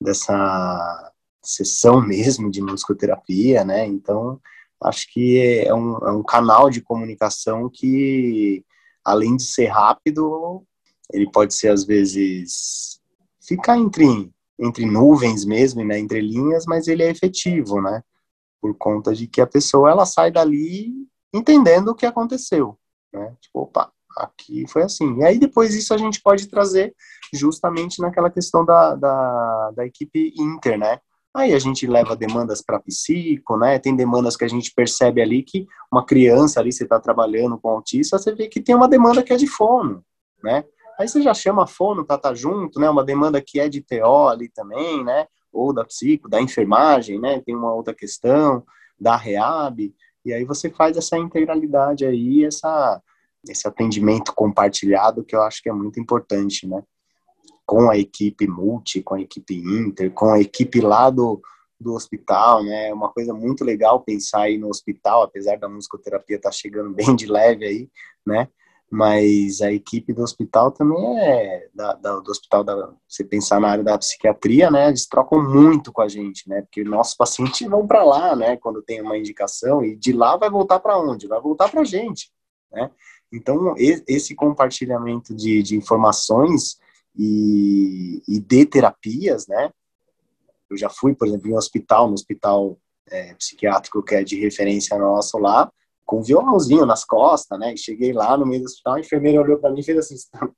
dessa sessão mesmo de musicoterapia, né? Então, acho que é um, é um canal de comunicação que, além de ser rápido, ele pode ser, às vezes, ficar entre, entre nuvens mesmo, né? Entre linhas, mas ele é efetivo, né? Por conta de que a pessoa, ela sai dali entendendo o que aconteceu, né? Tipo, opa, aqui foi assim. E aí depois isso a gente pode trazer justamente naquela questão da, da, da equipe inter, né? Aí a gente leva demandas para psico, né? Tem demandas que a gente percebe ali que uma criança ali, você está trabalhando com autista, você vê que tem uma demanda que é de fono, né? Aí você já chama fono para estar tá junto, né? Uma demanda que é de TO ali também, né? Ou da psico, da enfermagem, né? Tem uma outra questão, da REAB, e aí você faz essa integralidade aí, essa esse atendimento compartilhado que eu acho que é muito importante, né? Com a equipe multi, com a equipe inter, com a equipe lá do, do hospital, né? É uma coisa muito legal pensar aí no hospital, apesar da musicoterapia estar tá chegando bem de leve aí, né? Mas a equipe do hospital também é da, da, do hospital da você pensar na área da psiquiatria, né? Eles trocam muito com a gente, né? Porque nossos pacientes vão para lá, né? Quando tem uma indicação e de lá vai voltar para onde? Vai voltar para a gente, né? Então, esse compartilhamento de, de informações e, e, de terapias, né? Eu já fui, por exemplo, em um hospital, no hospital é, psiquiátrico que é de referência nosso lá, com um violãozinho nas costas, né? E cheguei lá no meio do hospital, a enfermeira olhou para mim e fez assim: tá,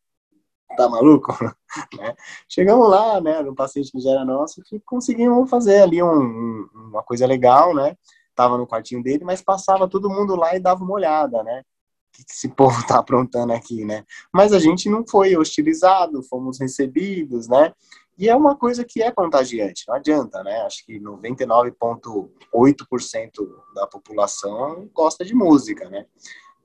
tá maluco? né? Chegamos lá, né? No paciente que já era nosso, que conseguimos fazer ali um, um, uma coisa legal, né? Tava no quartinho dele, mas passava todo mundo lá e dava uma olhada, né? Que esse povo está aprontando aqui, né? Mas a gente não foi hostilizado, fomos recebidos, né? E é uma coisa que é contagiante, não adianta, né? Acho que 99,8% da população gosta de música, né?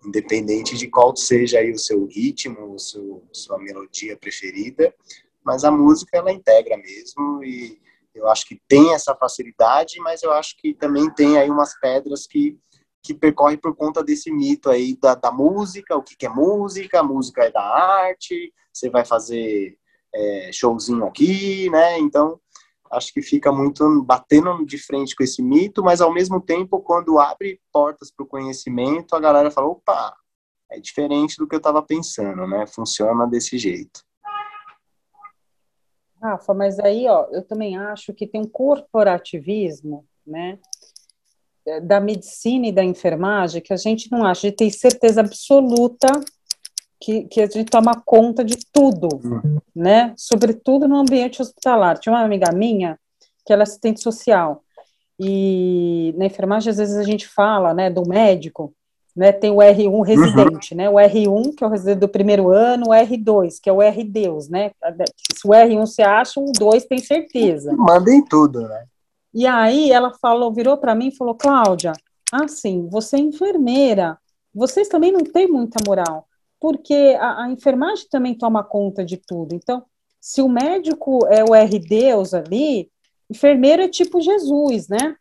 Independente de qual seja aí o seu ritmo, o seu, sua melodia preferida, mas a música ela integra mesmo e eu acho que tem essa facilidade, mas eu acho que também tem aí umas pedras que que percorre por conta desse mito aí da, da música, o que, que é música, a música é da arte, você vai fazer é, showzinho aqui, né? Então, acho que fica muito batendo de frente com esse mito, mas ao mesmo tempo, quando abre portas para o conhecimento, a galera fala, opa, é diferente do que eu estava pensando, né? Funciona desse jeito. Rafa, mas aí, ó, eu também acho que tem um corporativismo, né? Da medicina e da enfermagem que a gente não acha, a gente tem certeza absoluta que, que a gente toma conta de tudo, né? Sobretudo no ambiente hospitalar. Tinha uma amiga minha que ela é assistente social, E na enfermagem, às vezes, a gente fala, né, do médico, né, tem o R1 residente, uhum. né, o R1, que é o residente do primeiro ano, o R2, que é o R Deus, né, se o R1 se acha, o 2 tem certeza. Manda em tudo, né. E aí ela falou, virou para mim e falou, Cláudia, assim, você é enfermeira, vocês também não têm muita moral, porque a, a enfermagem também toma conta de tudo, então, se o médico é o R Deus ali, enfermeiro é tipo Jesus, né?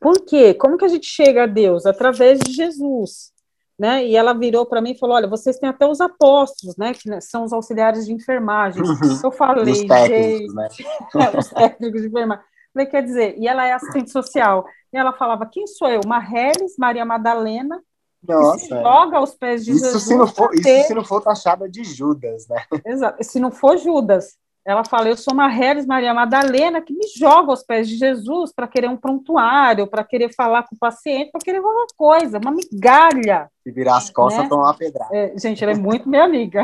Por quê? Como que a gente chega a Deus? Através de Jesus. Né? E ela virou para mim e falou: Olha, vocês têm até os apóstolos, né? Que são os auxiliares de enfermagem. Uhum. Eu falei, os técnicos, né? é, os técnicos de enfermagem. Falei, quer dizer, e ela é assistente social. E ela falava: Quem sou eu? Marreles, Maria Madalena. Nossa, se é. joga aos pés de isso Jesus. Se não for, ter... Isso se não for taxada de Judas, né? Exato. Se não for Judas, ela fala: Eu sou Marreles Maria Madalena, que me joga aos pés de Jesus para querer um prontuário, para querer falar com o paciente, para querer alguma coisa, uma migalha. Se virar as costas, né? tomar uma pedrada. É, gente, ela é muito minha amiga.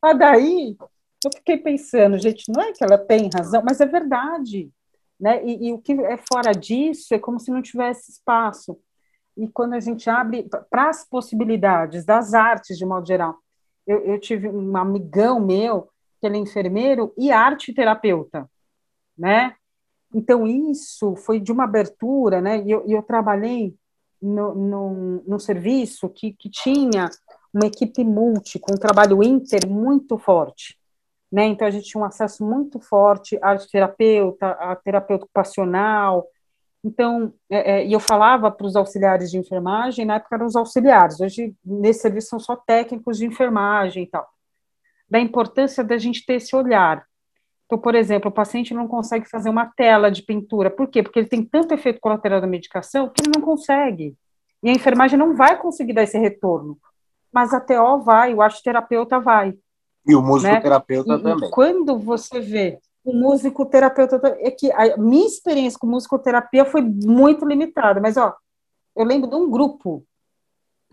Mas daí, eu fiquei pensando, gente, não é que ela tem razão, mas é verdade. Né? E, e o que é fora disso é como se não tivesse espaço. E quando a gente abre para as possibilidades das artes, de modo geral, eu, eu tive um amigão meu que ele é enfermeiro e arte terapeuta, né? Então, isso foi de uma abertura, né? E eu, eu trabalhei no, no, no, serviço que, que tinha uma equipe multi, com um trabalho inter muito forte. Né? Então, a gente tinha um acesso muito forte à terapeuta, a terapeuta ocupacional. Então, é, é, e eu falava para os auxiliares de enfermagem, na época eram os auxiliares, hoje nesse serviço são só técnicos de enfermagem e tal da importância da gente ter esse olhar. Então, por exemplo, o paciente não consegue fazer uma tela de pintura. Por quê? Porque ele tem tanto efeito colateral da medicação que ele não consegue. E a enfermagem não vai conseguir dar esse retorno. Mas a TO vai, o arteterapeuta vai. E o musicoterapeuta né? também. Quando você vê o musicoterapeuta, é que a minha experiência com musicoterapia foi muito limitada, mas ó, eu lembro de um grupo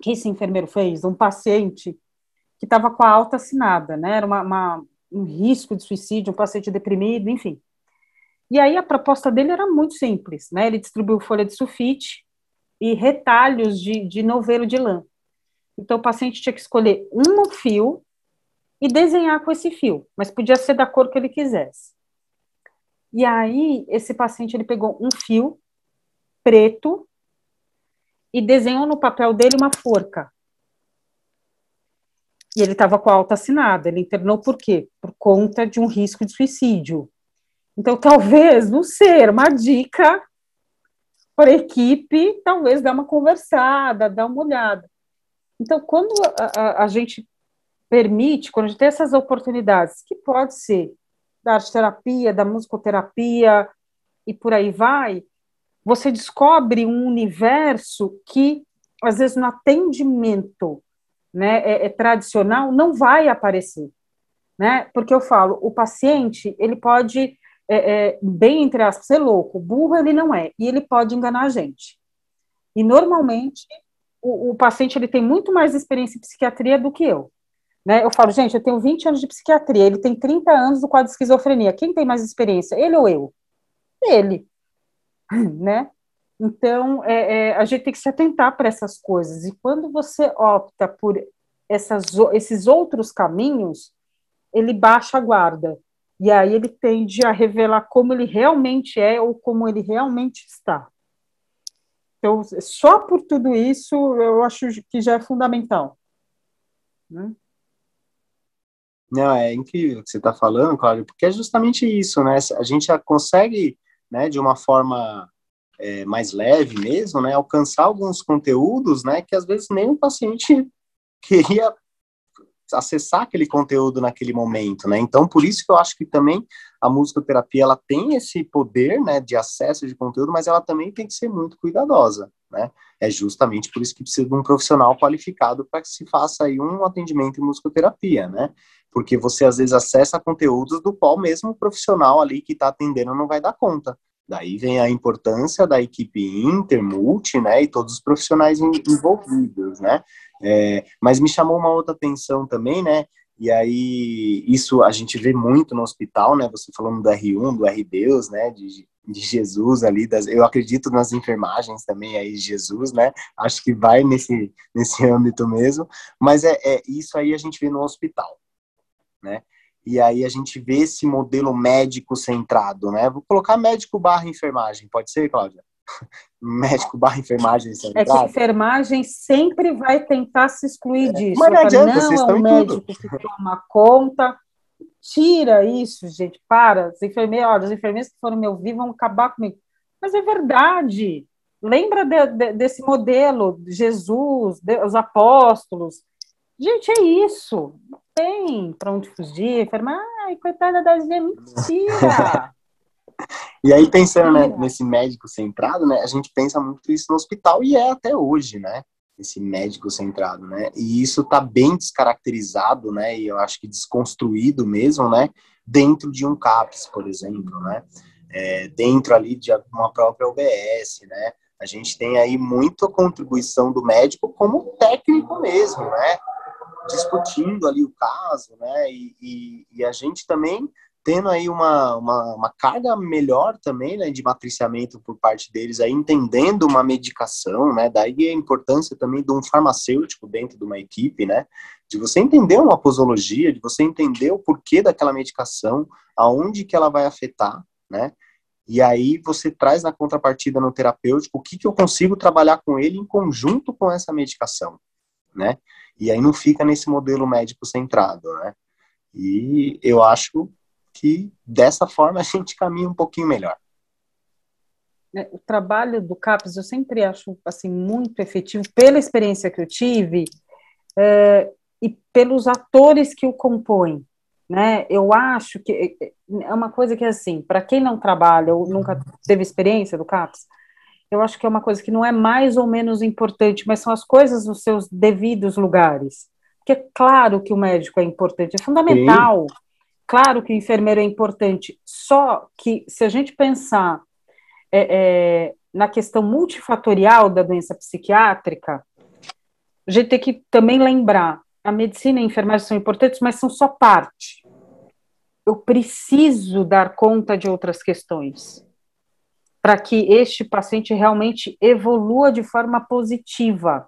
que esse enfermeiro fez, um paciente que estava com a alta assinada, né? Era uma, uma, um risco de suicídio, um paciente deprimido, enfim. E aí a proposta dele era muito simples, né? Ele distribuiu folha de sulfite e retalhos de, de novelo de lã. Então o paciente tinha que escolher um fio e desenhar com esse fio, mas podia ser da cor que ele quisesse. E aí esse paciente ele pegou um fio preto e desenhou no papel dele uma forca. E ele estava com a alta assinada. Ele internou por quê? Por conta de um risco de suicídio. Então, talvez, não ser uma dica para a equipe, talvez dar uma conversada, dar uma olhada. Então, quando a, a, a gente permite, quando a gente tem essas oportunidades, que pode ser da arte terapia, da musicoterapia e por aí vai, você descobre um universo que, às vezes, no atendimento né, é, é tradicional não vai aparecer, né? Porque eu falo, o paciente ele pode é, é, bem entre aspas ser louco, burro ele não é e ele pode enganar a gente. E normalmente o, o paciente ele tem muito mais experiência em psiquiatria do que eu. Né? Eu falo, gente, eu tenho 20 anos de psiquiatria, ele tem 30 anos do quadro de esquizofrenia. Quem tem mais experiência, ele ou eu? Ele, né? Então, é, é, a gente tem que se atentar para essas coisas. E quando você opta por essas, esses outros caminhos, ele baixa a guarda. E aí ele tende a revelar como ele realmente é ou como ele realmente está. Então, só por tudo isso, eu acho que já é fundamental. Né? Não, é incrível o que você está falando, Cláudio, porque é justamente isso, né? A gente já consegue, né, de uma forma é, mais leve mesmo, né, alcançar alguns conteúdos, né, que às vezes nem o paciente queria acessar aquele conteúdo naquele momento, né? Então, por isso que eu acho que também a musicoterapia ela tem esse poder, né, de acesso de conteúdo, mas ela também tem que ser muito cuidadosa, né? É justamente por isso que precisa de um profissional qualificado para que se faça aí um atendimento em musicoterapia, né? Porque você às vezes acessa conteúdos do qual mesmo o profissional ali que está atendendo não vai dar conta. Daí vem a importância da equipe inter, multi, né, e todos os profissionais envolvidos, né. É, mas me chamou uma outra atenção também, né, E aí, isso a gente vê muito no hospital, né? Você falando do R1, do R-Deus, né? De, de Jesus ali, das, eu acredito nas enfermagens também aí, Jesus, né? Acho que vai nesse, nesse âmbito mesmo, mas é, é isso aí a gente vê no hospital, né? E aí a gente vê esse modelo médico centrado, né? Vou colocar médico barra enfermagem, pode ser, Cláudia? médico barra enfermagem centrado. É que a enfermagem sempre vai tentar se excluir é. disso. Mas não adianta, não é um médico tudo. que toma conta. Tira isso, gente, para. Os enfermeiros, os enfermeiros que foram me ouvir vão acabar comigo. Mas é verdade. Lembra de, de, desse modelo, Jesus, de, os apóstolos. Gente, é isso. Tem para onde fugir. Enferma, ai, coitada da gente, mentira. E aí, pensando né, nesse médico centrado, né, a gente pensa muito isso no hospital e é até hoje, né? Esse médico centrado, né? E isso está bem descaracterizado, né? E eu acho que desconstruído mesmo, né? Dentro de um CAPS, por exemplo, né? É, dentro ali de uma própria UBS, né? A gente tem aí muita contribuição do médico como técnico mesmo, né? Discutindo ali o caso, né? E, e, e a gente também tendo aí uma, uma, uma, carga melhor também, né, de matriciamento por parte deles, aí entendendo uma medicação, né, daí a importância também de um farmacêutico dentro de uma equipe, né, de você entender uma posologia, de você entender o porquê daquela medicação, aonde que ela vai afetar, né, e aí você traz na contrapartida no terapêutico o que que eu consigo trabalhar com ele em conjunto com essa medicação, né, e aí não fica nesse modelo médico centrado, né, e eu acho que dessa forma a gente caminha um pouquinho melhor. É, o trabalho do CAPES eu sempre acho assim muito efetivo pela experiência que eu tive é, e pelos atores que o compõem. Né? Eu acho que é, é uma coisa que assim, para quem não trabalha ou nunca teve experiência do CAPES, eu acho que é uma coisa que não é mais ou menos importante, mas são as coisas nos seus devidos lugares. Porque é claro que o médico é importante, é fundamental. Sim Claro que o enfermeiro é importante, só que se a gente pensar é, é, na questão multifatorial da doença psiquiátrica, a gente tem que também lembrar, a medicina e a enfermagem são importantes, mas são só parte. Eu preciso dar conta de outras questões para que este paciente realmente evolua de forma positiva.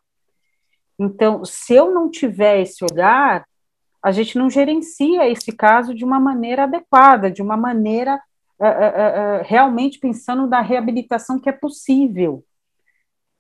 Então, se eu não tiver esse olhar, a gente não gerencia esse caso de uma maneira adequada, de uma maneira uh, uh, uh, realmente pensando na reabilitação que é possível.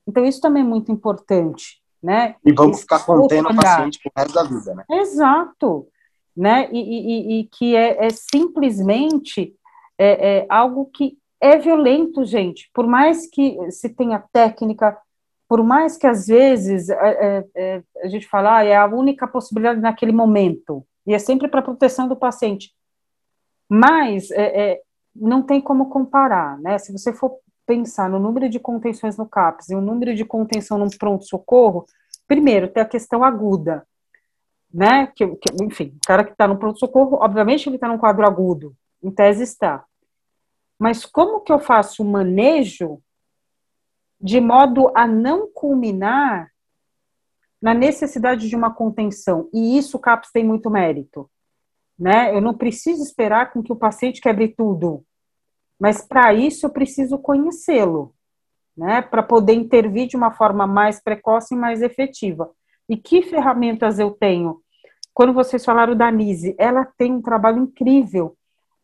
Então, isso também é muito importante. Né? E vamos ficar contendo o paciente pro resto da vida, né? Exato. Né? E, e, e que é, é simplesmente é, é algo que é violento, gente. Por mais que se tenha técnica, por mais que às vezes é, é, é, a gente fala, ah, é a única possibilidade naquele momento, e é sempre para proteção do paciente, mas é, é, não tem como comparar, né? Se você for pensar no número de contenções no CAPS e o número de contenção no pronto-socorro, primeiro, tem a questão aguda, né? Que, que enfim, o cara que está no pronto-socorro, obviamente ele está num quadro agudo, em tese está. Mas como que eu faço o manejo de modo a não culminar na necessidade de uma contenção. E isso o CAPS tem muito mérito. Né? Eu não preciso esperar com que o paciente quebre tudo, mas para isso eu preciso conhecê-lo, né? para poder intervir de uma forma mais precoce e mais efetiva. E que ferramentas eu tenho? Quando vocês falaram da Nise, ela tem um trabalho incrível,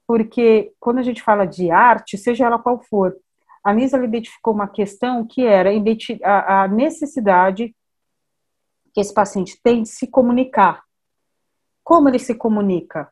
porque quando a gente fala de arte, seja ela qual for, a Nisa identificou uma questão que era a necessidade que esse paciente tem de se comunicar. Como ele se comunica?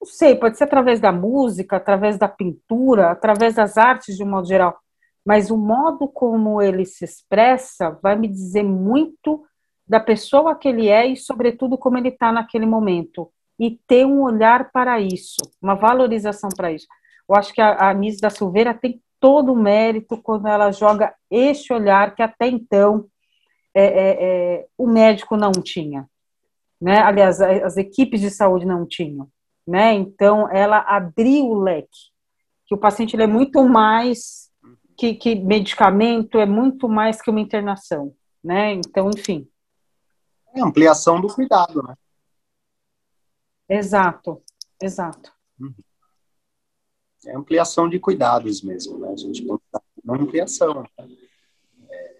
Não sei, pode ser através da música, através da pintura, através das artes de um modo geral, mas o modo como ele se expressa vai me dizer muito da pessoa que ele é e, sobretudo, como ele está naquele momento. E ter um olhar para isso, uma valorização para isso. Eu acho que a, a da Silveira tem todo o mérito quando ela joga este olhar que até então é, é, é, o médico não tinha. Né? Aliás, as equipes de saúde não tinham. Né? Então, ela abriu o leque, que o paciente é muito mais que, que, medicamento, é muito mais que uma internação. Né? Então, enfim. É ampliação do cuidado, né? Exato, exato. É ampliação de cuidados mesmo, né? A gente pensa na ampliação. Né? É,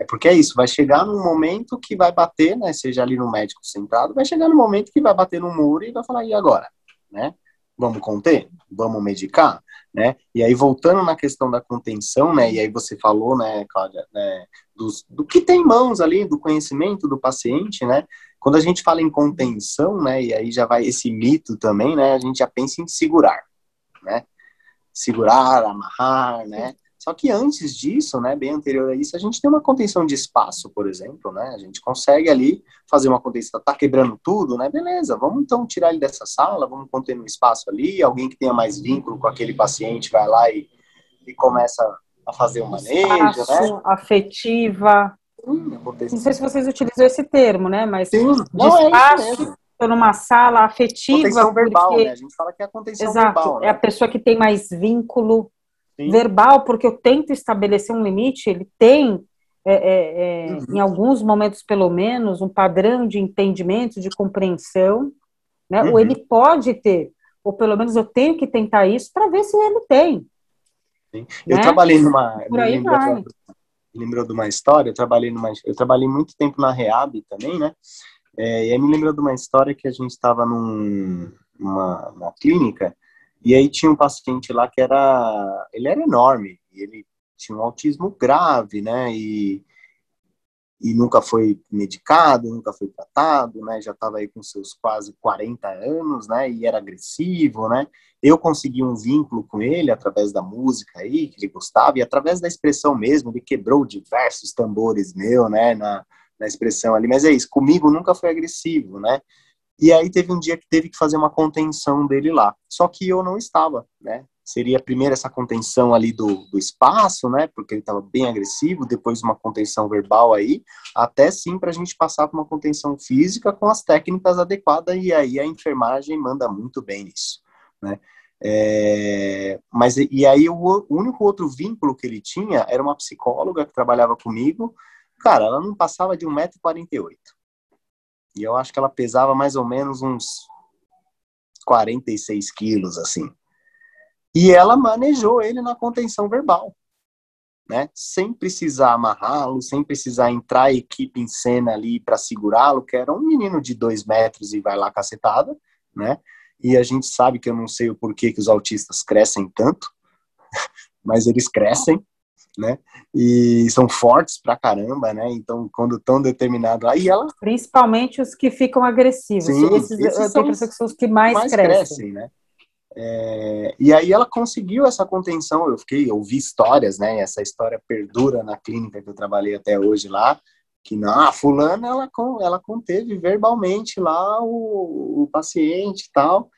é porque é isso, vai chegar num momento que vai bater, né? Seja ali no médico sentado, vai chegar no momento que vai bater no muro e vai falar, e agora? Né? Vamos conter? Vamos medicar? Né? E aí, voltando na questão da contenção, né? E aí você falou, né, Cláudia, né, dos, do que tem em mãos ali, do conhecimento do paciente, né? Quando a gente fala em contenção, né? E aí já vai esse mito também, né? A gente já pensa em segurar, né? Segurar, amarrar, né? Só que antes disso, né, bem anterior a isso, a gente tem uma contenção de espaço, por exemplo, né? A gente consegue ali fazer uma contenção, tá quebrando tudo, né? Beleza, vamos então tirar ele dessa sala, vamos conter no espaço ali, alguém que tenha mais vínculo com aquele paciente vai lá e, e começa a fazer um manejo, né? afetiva. Não sei se vocês utilizam esse termo, né? Mas Sim, não, é espaço é numa sala afetiva. Contenção verbal, porque... né? A gente fala que é a contenção Exato, verbal. Né? É a pessoa que tem mais vínculo Sim. verbal, porque eu tento estabelecer um limite, ele tem, é, é, é, uhum. em alguns momentos pelo menos, um padrão de entendimento, de compreensão, né? Uhum. ou ele pode ter, ou pelo menos eu tenho que tentar isso para ver se ele tem. Sim. Eu né? trabalhei numa. Por aí vai. Lembrou de uma história? Eu trabalhei numa. Eu trabalhei muito tempo na Reab também, né? É, e aí me lembrou de uma história que a gente estava num, numa, clínica e aí tinha um paciente lá que era, ele era enorme, e ele tinha um autismo grave, né, e, e nunca foi medicado, nunca foi tratado, né, já estava aí com seus quase 40 anos, né, e era agressivo, né, eu consegui um vínculo com ele através da música aí, que ele gostava, e através da expressão mesmo, ele quebrou diversos tambores meu, né, na, na expressão ali, mas é isso, comigo nunca foi agressivo, né, e aí teve um dia que teve que fazer uma contenção dele lá. Só que eu não estava, né? Seria primeiro essa contenção ali do, do espaço, né? Porque ele estava bem agressivo, depois uma contenção verbal aí, até sim para a gente passar por uma contenção física com as técnicas adequadas, e aí a enfermagem manda muito bem nisso, né? É, mas e aí o único outro vínculo que ele tinha era uma psicóloga que trabalhava comigo. Cara, ela não passava de 1,48m. E eu acho que ela pesava mais ou menos uns 46 quilos, assim. E ela manejou ele na contenção verbal, né? Sem precisar amarrá-lo, sem precisar entrar a equipe em cena ali para segurá-lo, que era um menino de dois metros e vai lá cacetada, né? E a gente sabe que eu não sei o porquê que os autistas crescem tanto, mas eles crescem, né? E são fortes pra caramba, né? Então, quando estão determinados. Aí ela. Principalmente os que ficam agressivos. Sim, esses, esses eu tenho que são os que mais, mais crescem. crescem né? É, e aí ela conseguiu essa contenção. Eu fiquei, eu vi histórias, né? Essa história perdura na clínica que eu trabalhei até hoje lá. Que na ah, fulana ela, ela conteve verbalmente lá o, o paciente e tal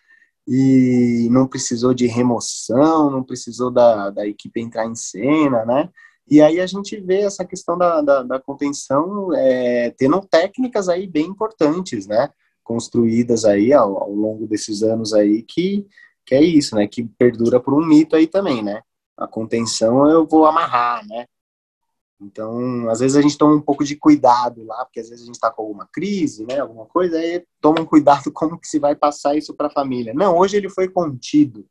e não precisou de remoção, não precisou da, da equipe entrar em cena, né? E aí a gente vê essa questão da, da, da contenção é, tendo técnicas aí bem importantes, né? Construídas aí ao, ao, longo desses anos aí que, que é isso, né? Que perdura por um mito aí também, né? A contenção eu vou amarrar, né? Então, às vezes a gente toma um pouco de cuidado lá, porque às vezes a gente está com alguma crise, né, alguma coisa, aí toma um cuidado como que se vai passar isso para a família. Não, hoje ele foi contido,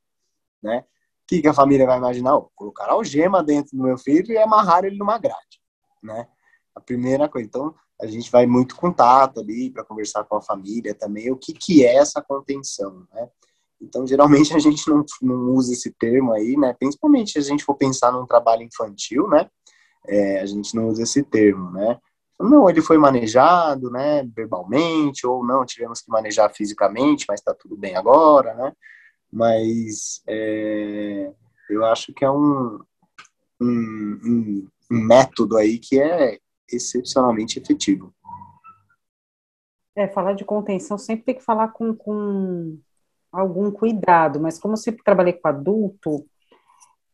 né? Que, que a família vai imaginar? Oh, colocar algema dentro do meu filho e amarrar ele numa grade, né? A primeira coisa. Então, a gente vai muito contato ali para conversar com a família também, o que, que é essa contenção, né? Então, geralmente a gente não, não usa esse termo aí, né? Principalmente se a gente for pensar num trabalho infantil, né? é, a gente não usa esse termo, né? Não, ele foi manejado, né, verbalmente, ou não, tivemos que manejar fisicamente, mas está tudo bem agora, né? Mas é, eu acho que é um, um, um, método aí que é excepcionalmente efetivo. É, falar de contenção sempre tem que falar com, com algum cuidado, mas como eu sempre trabalhei com adulto,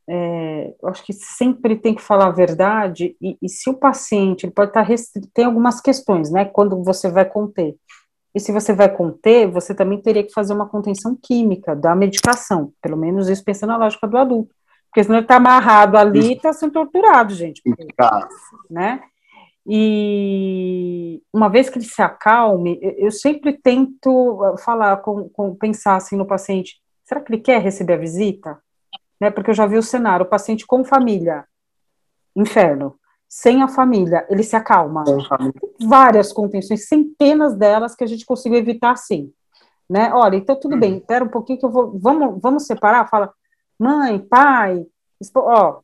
é, eu acho que sempre tem que falar a verdade, e, e se o paciente, ele pode estar restrito, tem algumas questões, né, quando você vai conter. E se você vai conter, você também teria que fazer uma contenção química da medicação, pelo menos isso pensando na lógica do adulto. Porque senão ele está amarrado ali e está sendo torturado, gente. Porque, né? E uma vez que ele se acalme, eu sempre tento falar, com, com, pensar assim no paciente, será que ele quer receber a visita? Né, porque eu já vi o cenário, o paciente com família, inferno. Sem a família, ele se acalma. Várias contenções, centenas delas que a gente conseguiu evitar sim. Né? Olha, então tudo bem, uhum. espera um pouquinho que eu vou. Vamos, vamos separar? Fala, mãe, pai, ó,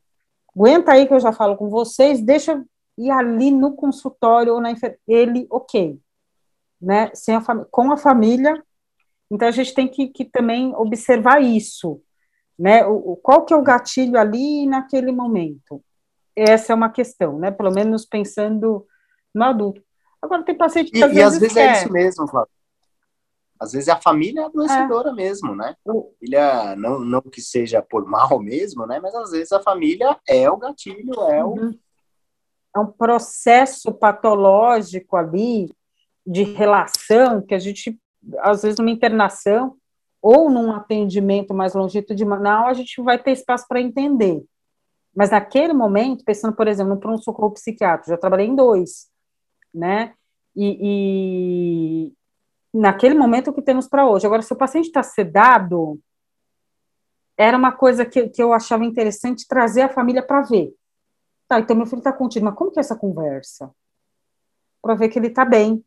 aguenta aí que eu já falo com vocês, deixa ir ali no consultório ou na enfer... ele, ok. Né? Sem a. Com a família, então a gente tem que, que também observar isso. Né? O, o, qual que é o gatilho ali naquele momento? Essa é uma questão, né? Pelo menos pensando no adulto. Agora tem paciente que e, às vezes, e às vezes é isso mesmo, Flávio. Às vezes a família é adoecedora é. mesmo, né? A família, não, não que seja por mal mesmo, né? Mas às vezes a família é o gatilho, é uhum. o. É um processo patológico ali de relação que a gente, às vezes, numa internação ou num atendimento mais longitudinal, a gente vai ter espaço para entender. Mas naquele momento, pensando, por exemplo, no pronto-socorro psiquiátrico, já trabalhei em dois, né? E, e naquele momento o que temos para hoje. Agora, se o paciente está sedado, era uma coisa que, que eu achava interessante trazer a família para ver. Tá, então meu filho está contido, mas como que é essa conversa? Para ver que ele está bem,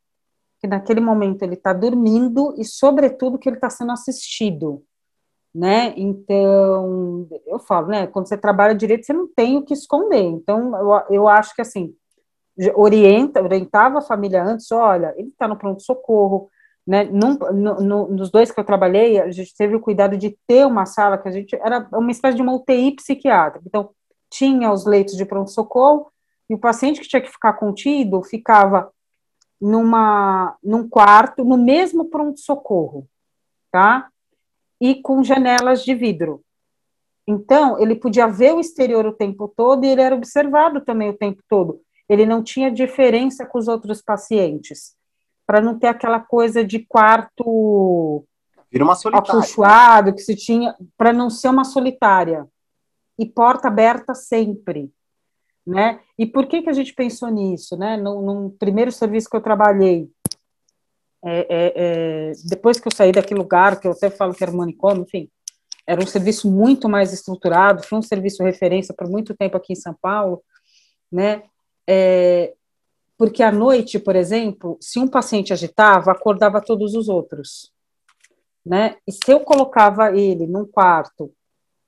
que naquele momento ele está dormindo e, sobretudo, que ele está sendo assistido né? Então, eu falo, né? Quando você trabalha direito, você não tem o que esconder. Então, eu, eu acho que assim, orienta, orientava a família antes, olha, ele está no pronto-socorro, né? Num, no, no, nos dois que eu trabalhei, a gente teve o cuidado de ter uma sala que a gente era uma espécie de uma UTI psiquiátrica. Então, tinha os leitos de pronto-socorro e o paciente que tinha que ficar contido ficava numa num quarto no mesmo pronto-socorro, tá? E com janelas de vidro. Então, ele podia ver o exterior o tempo todo e ele era observado também o tempo todo. Ele não tinha diferença com os outros pacientes, para não ter aquela coisa de quarto Vira uma solitária. que se tinha, para não ser uma solitária. E porta aberta sempre. Né? E por que, que a gente pensou nisso? Né? No, no primeiro serviço que eu trabalhei, é, é, é, depois que eu saí daquele lugar, que eu até falo que era manicômio, enfim, era um serviço muito mais estruturado, foi um serviço referência por muito tempo aqui em São Paulo, né? É, porque à noite, por exemplo, se um paciente agitava, acordava todos os outros, né? E se eu colocava ele num quarto,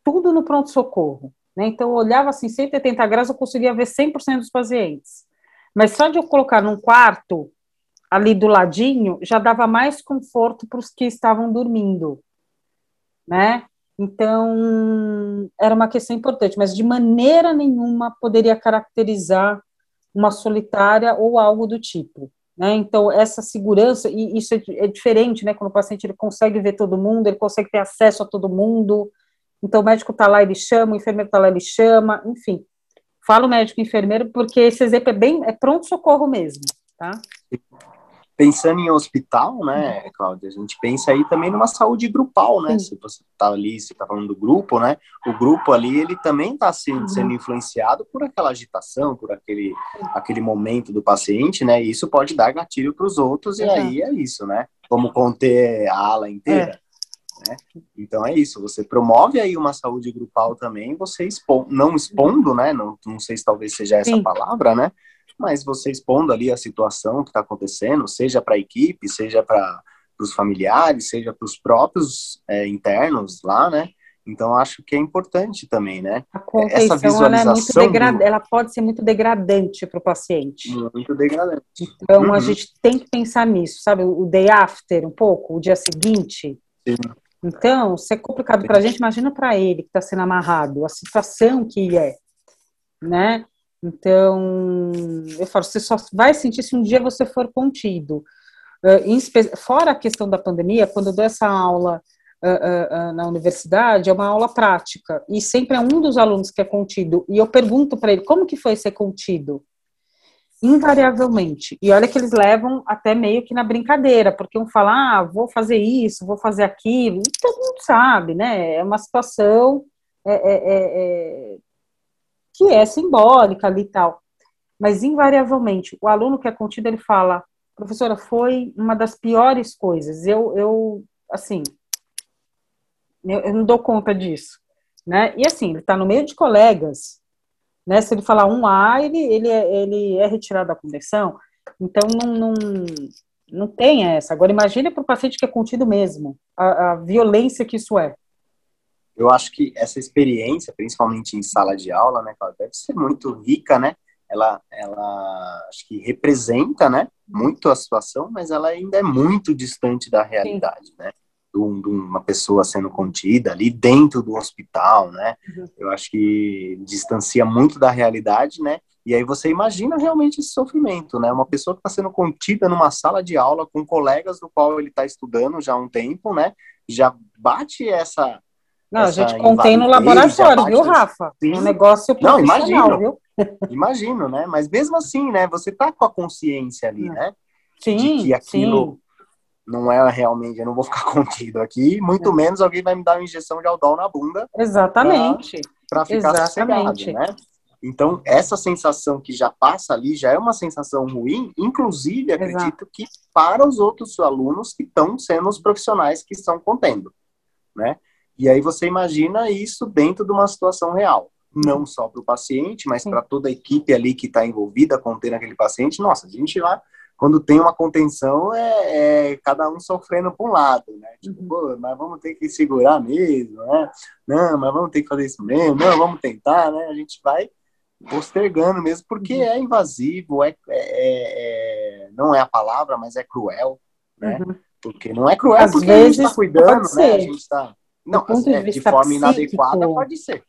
tudo no pronto-socorro, né? Então eu olhava assim, 180 graus, eu conseguia ver 100% dos pacientes. Mas só de eu colocar num quarto, ali do ladinho já dava mais conforto para os que estavam dormindo, né? Então, era uma questão importante, mas de maneira nenhuma poderia caracterizar uma solitária ou algo do tipo. Né? Então, essa segurança, e isso é, é, diferente, né? Quando o paciente ele consegue ver todo mundo, ele consegue ter acesso a todo mundo. Então, o médico está lá, ele chama, o enfermeiro está lá, ele chama, enfim. Falo médico e enfermeiro porque esse exemplo é bem, é pronto-socorro mesmo, tá? Pensando em hospital, né, Cláudia, a gente pensa aí também numa saúde grupal, né? Sim. Se você está ali, você está falando do grupo, né? O grupo ali, ele também está sendo, uhum. sendo influenciado por aquela agitação, por aquele, aquele momento do paciente, né? E isso pode dar gatilho para os outros, e aí é isso, né? Como conter a ala inteira. É. Né? Então é isso, você promove aí uma saúde grupal também, você expo não expondo, né? Não, não sei se talvez seja essa Sim. palavra, né? Mas você expondo ali a situação que está acontecendo, seja para a equipe, seja para os familiares, seja para os próprios é, internos lá, né? Então acho que é importante também, né? A Essa visualização ela, é do... ela pode ser muito degradante para o paciente. Muito degradante. Então uhum. a gente tem que pensar nisso, sabe? O day after, um pouco, o dia seguinte. Sim. Então, se é complicado para a gente, imagina para ele que está sendo amarrado, a situação que é, né? Então, eu falo, você só vai sentir se um dia você for contido. Uh, fora a questão da pandemia, quando eu dou essa aula uh, uh, na universidade, é uma aula prática, e sempre é um dos alunos que é contido, e eu pergunto para ele, como que foi ser contido? Invariavelmente. E olha que eles levam até meio que na brincadeira, porque um fala, ah, vou fazer isso, vou fazer aquilo, e todo mundo sabe, né? É uma situação é, é, é, é que é simbólica ali e tal. mas invariavelmente o aluno que é contido ele fala, professora, foi uma das piores coisas. Eu, eu assim, eu, eu não dou conta disso, né? E assim, ele está no meio de colegas, né? Se ele falar um A, ele, ele, é, ele é retirado da conversão. Então, não, não, não tem essa. Agora, imagine para o paciente que é contido mesmo, a, a violência que isso é. Eu acho que essa experiência, principalmente em sala de aula, né, deve ser muito rica, né? Ela, ela acho que representa, né, muito a situação, mas ela ainda é muito distante da realidade, Sim. né? De uma pessoa sendo contida ali dentro do hospital, né? Uhum. Eu acho que distancia muito da realidade, né? E aí você imagina realmente esse sofrimento, né? Uma pessoa que está sendo contida numa sala de aula com colegas do qual ele está estudando já há um tempo, né? Já bate essa não, a gente contém no laboratório, viu, Rafa? Sim. Um negócio Não, imagino, viu? imagino, né? Mas mesmo assim, né? Você tá com a consciência ali, né? Sim, de que aquilo sim. não é realmente, eu não vou ficar contido aqui, muito é. menos alguém vai me dar uma injeção de aldol na bunda. Exatamente. Para ficar Exatamente. sossegado, né? Então, essa sensação que já passa ali já é uma sensação ruim, inclusive, acredito Exato. que para os outros alunos que estão sendo os profissionais que estão contendo, né? E aí você imagina isso dentro de uma situação real. Não só para o paciente, mas para toda a equipe ali que está envolvida contendo aquele paciente. Nossa, a gente lá, quando tem uma contenção, é, é cada um sofrendo para um lado, né? Tipo, uhum. pô, mas vamos ter que segurar mesmo, né? Não, mas vamos ter que fazer isso mesmo, não, vamos tentar, né? A gente vai postergando mesmo, porque uhum. é invasivo, é, é, é, não é a palavra, mas é cruel, né? Uhum. Porque não é cruel Às porque vezes, a gente está cuidando, né? A gente está não, ponto de, é, vista de forma psíquico, inadequada pode ser.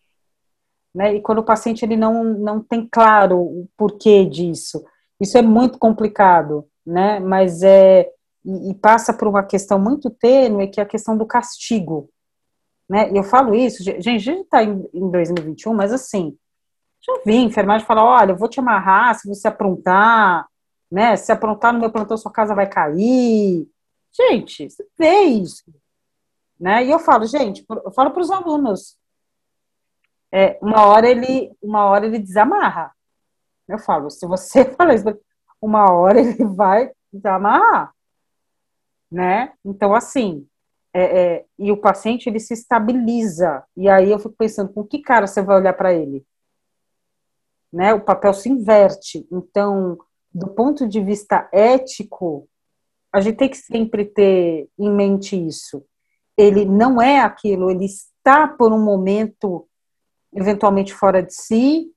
Né? E quando o paciente ele não, não tem claro o porquê disso, isso é muito complicado, né? Mas é e, passa por uma questão muito tênue, que é a questão do castigo, né? E eu falo isso, gente, a gente está em, em 2021, mas assim, já vi enfermagem falar, olha, eu vou te amarrar se você aprontar, né? Se aprontar no meu plantão, sua casa vai cair. Gente, você vê isso. Né? E eu falo, gente, eu falo para os alunos, é, uma hora ele, uma hora ele desamarra. Eu falo, se você falar isso, uma hora ele vai desamarrar, né? Então, assim, é, é, e o paciente ele se estabiliza. E aí eu fico pensando, com que cara você vai olhar para ele? Né? O papel se inverte. Então, do ponto de vista ético, a gente tem que sempre ter em mente isso ele não é aquilo, ele está por um momento eventualmente fora de si,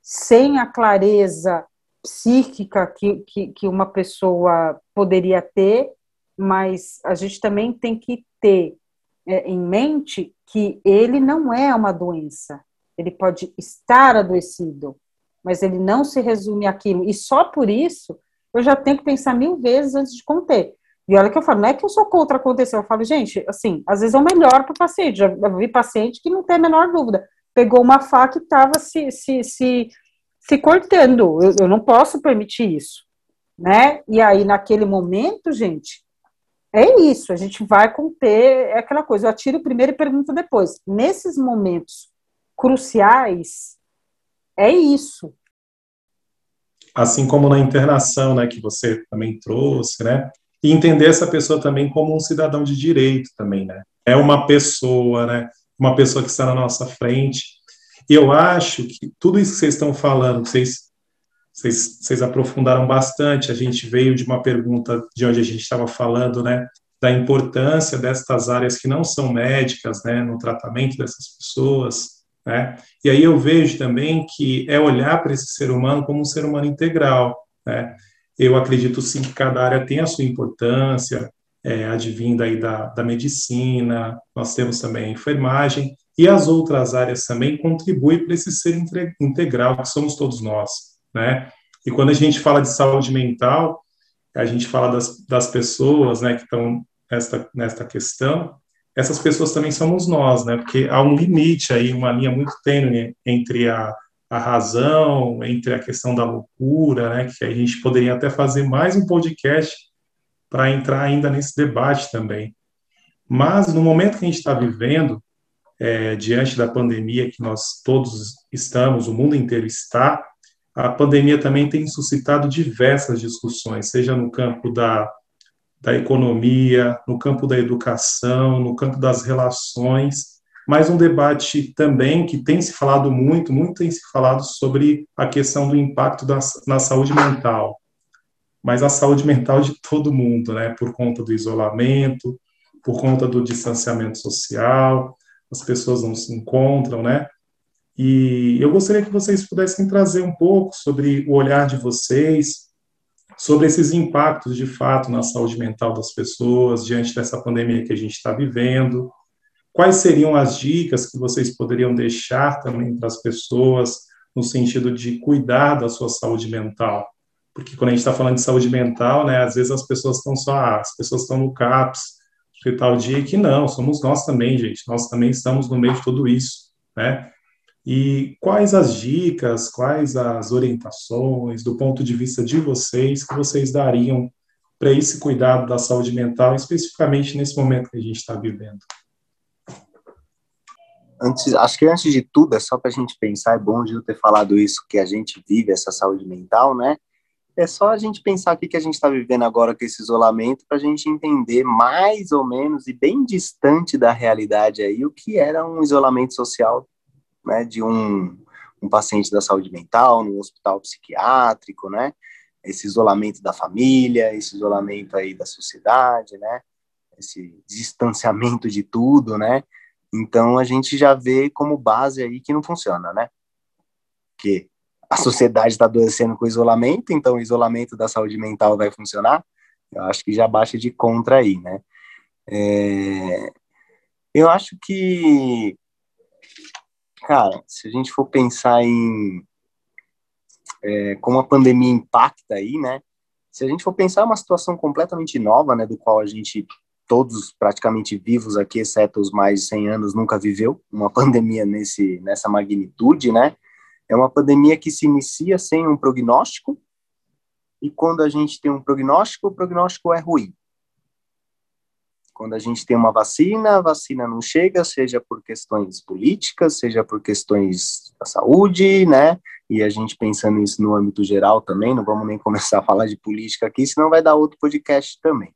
sem a clareza psíquica que, que, que uma pessoa poderia ter, mas a gente também tem que ter é, em mente que ele não é uma doença. Ele pode estar adoecido, mas ele não se resume àquilo. E só por isso eu já tenho que pensar mil vezes antes de conter. E olha que eu falo, não é que eu sou contra acontecer, eu falo, gente, assim, às vezes é o melhor para o paciente. Já vi paciente que não tem a menor dúvida. Pegou uma faca e estava se, se, se, se cortando. Eu, eu não posso permitir isso. Né? E aí, naquele momento, gente, é isso, a gente vai conter, é aquela coisa, eu atiro primeiro e pergunto depois. Nesses momentos cruciais, é isso. Assim como na internação, né, que você também trouxe, né, e entender essa pessoa também como um cidadão de direito também, né? É uma pessoa, né? Uma pessoa que está na nossa frente. E eu acho que tudo isso que vocês estão falando, vocês, vocês, vocês aprofundaram bastante. A gente veio de uma pergunta de onde a gente estava falando, né? Da importância destas áreas que não são médicas, né? No tratamento dessas pessoas, né? E aí eu vejo também que é olhar para esse ser humano como um ser humano integral, né? Eu acredito sim que cada área tem a sua importância, é, advinda aí da, da medicina, nós temos também a enfermagem, e as outras áreas também contribuem para esse ser integral que somos todos nós, né? E quando a gente fala de saúde mental, a gente fala das, das pessoas, né, que estão nesta, nesta questão, essas pessoas também somos nós, né? Porque há um limite aí, uma linha muito tênue entre a a razão, entre a questão da loucura, né, que a gente poderia até fazer mais um podcast para entrar ainda nesse debate também. Mas no momento que a gente está vivendo, é, diante da pandemia que nós todos estamos, o mundo inteiro está, a pandemia também tem suscitado diversas discussões, seja no campo da, da economia, no campo da educação, no campo das relações, mas um debate também que tem se falado muito, muito tem se falado sobre a questão do impacto da, na saúde mental, mas a saúde mental de todo mundo, né, por conta do isolamento, por conta do distanciamento social, as pessoas não se encontram, né, e eu gostaria que vocês pudessem trazer um pouco sobre o olhar de vocês, sobre esses impactos de fato na saúde mental das pessoas diante dessa pandemia que a gente está vivendo. Quais seriam as dicas que vocês poderiam deixar também para as pessoas no sentido de cuidar da sua saúde mental? Porque quando a gente está falando de saúde mental, né, às vezes as pessoas estão só, ah, as pessoas estão no CAPS, hospital dia, que não, somos nós também, gente, nós também estamos no meio de tudo isso, né? E quais as dicas, quais as orientações, do ponto de vista de vocês, que vocês dariam para esse cuidado da saúde mental, especificamente nesse momento que a gente está vivendo? Antes, acho que antes de tudo, é só para a gente pensar, é bom eu ter falado isso, que a gente vive essa saúde mental, né? É só a gente pensar o que, que a gente está vivendo agora com esse isolamento, para a gente entender mais ou menos e bem distante da realidade aí o que era um isolamento social né, de um, um paciente da saúde mental no hospital psiquiátrico, né, esse isolamento da família, esse isolamento aí da sociedade, né, esse distanciamento de tudo, né, então a gente já vê como base aí que não funciona, né, que a sociedade está adoecendo com isolamento, então o isolamento da saúde mental vai funcionar, eu acho que já baixa de contra aí, né, é, eu acho que cara, se a gente for pensar em é, como a pandemia impacta aí, né? Se a gente for pensar uma situação completamente nova, né, do qual a gente todos praticamente vivos aqui, exceto os mais de 100 anos, nunca viveu uma pandemia nesse nessa magnitude, né? É uma pandemia que se inicia sem um prognóstico e quando a gente tem um prognóstico, o prognóstico é ruim. Quando a gente tem uma vacina, a vacina não chega, seja por questões políticas, seja por questões da saúde, né? E a gente pensando isso no âmbito geral também, não vamos nem começar a falar de política aqui, senão vai dar outro podcast também,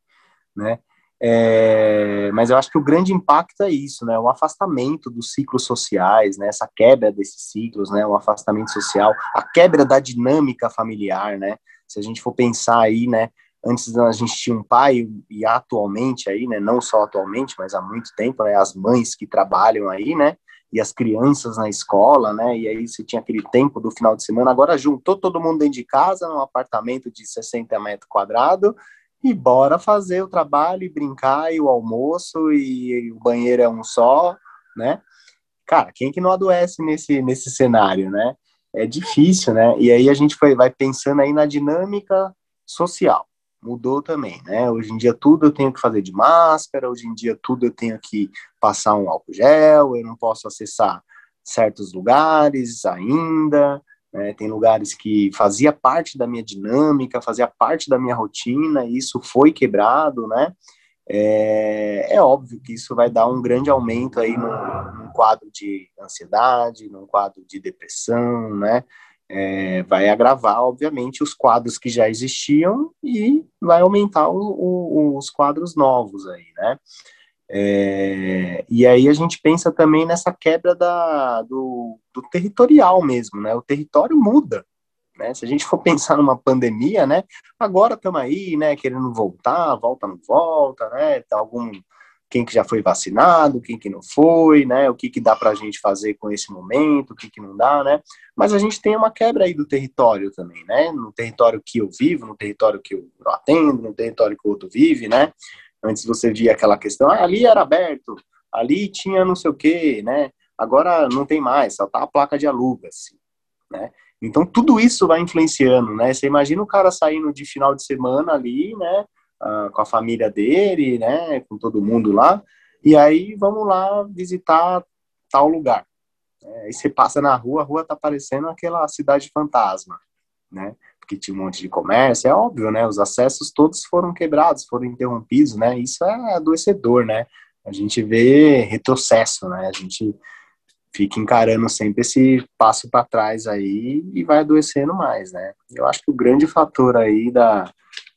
né? É, mas eu acho que o grande impacto é isso, né? O afastamento dos ciclos sociais, né? Essa quebra desses ciclos, né? O afastamento social, a quebra da dinâmica familiar, né? Se a gente for pensar aí, né? Antes a gente tinha um pai e atualmente aí, né, não só atualmente, mas há muito tempo, né, as mães que trabalham aí, né, e as crianças na escola, né, e aí você tinha aquele tempo do final de semana, agora juntou todo mundo dentro de casa, num apartamento de 60 metros quadrados, e bora fazer o trabalho e brincar, e o almoço, e, e o banheiro é um só, né, cara, quem que não adoece nesse, nesse cenário, né, é difícil, né, e aí a gente foi, vai pensando aí na dinâmica social, mudou também, né? Hoje em dia tudo eu tenho que fazer de máscara, hoje em dia tudo eu tenho que passar um álcool gel, eu não posso acessar certos lugares ainda, né? Tem lugares que fazia parte da minha dinâmica, fazia parte da minha rotina, e isso foi quebrado, né? É, é óbvio que isso vai dar um grande aumento aí no, quadro de ansiedade, no quadro de depressão, né? é, vai agravar, obviamente, os quadros que já existiam e vai aumentar o, o, os quadros novos aí, né? É, e aí a gente pensa também nessa quebra da, do, do territorial mesmo, né? O território muda, né? Se a gente for pensar numa pandemia, né? Agora estamos aí, né? Querendo voltar, volta não volta, né? Tá algum quem que já foi vacinado, quem que não foi, né? O que que dá para a gente fazer com esse momento, o que que não dá, né? Mas a gente tem uma quebra aí do território também, né? No território que eu vivo, no território que eu atendo, no território que o outro vive, né? Antes você via aquela questão, ah, ali era aberto, ali tinha não sei o quê, né? Agora não tem mais, só tá a placa de alugas, assim, né? Então tudo isso vai influenciando, né? Você imagina o cara saindo de final de semana ali, né? uh, com a família dele, né, com todo mundo lá, e aí vamos lá visitar tal lugar. É, aí você passa na rua, a rua tá parecendo aquela cidade fantasma, né, porque tinha um monte de comércio, é óbvio, né, os acessos todos foram quebrados, foram interrompidos, né, isso é adoecedor, né, a gente vê retrocesso, né, a gente fica encarando sempre esse passo para trás aí e vai adoecendo mais, né? Eu acho que o grande fator aí da,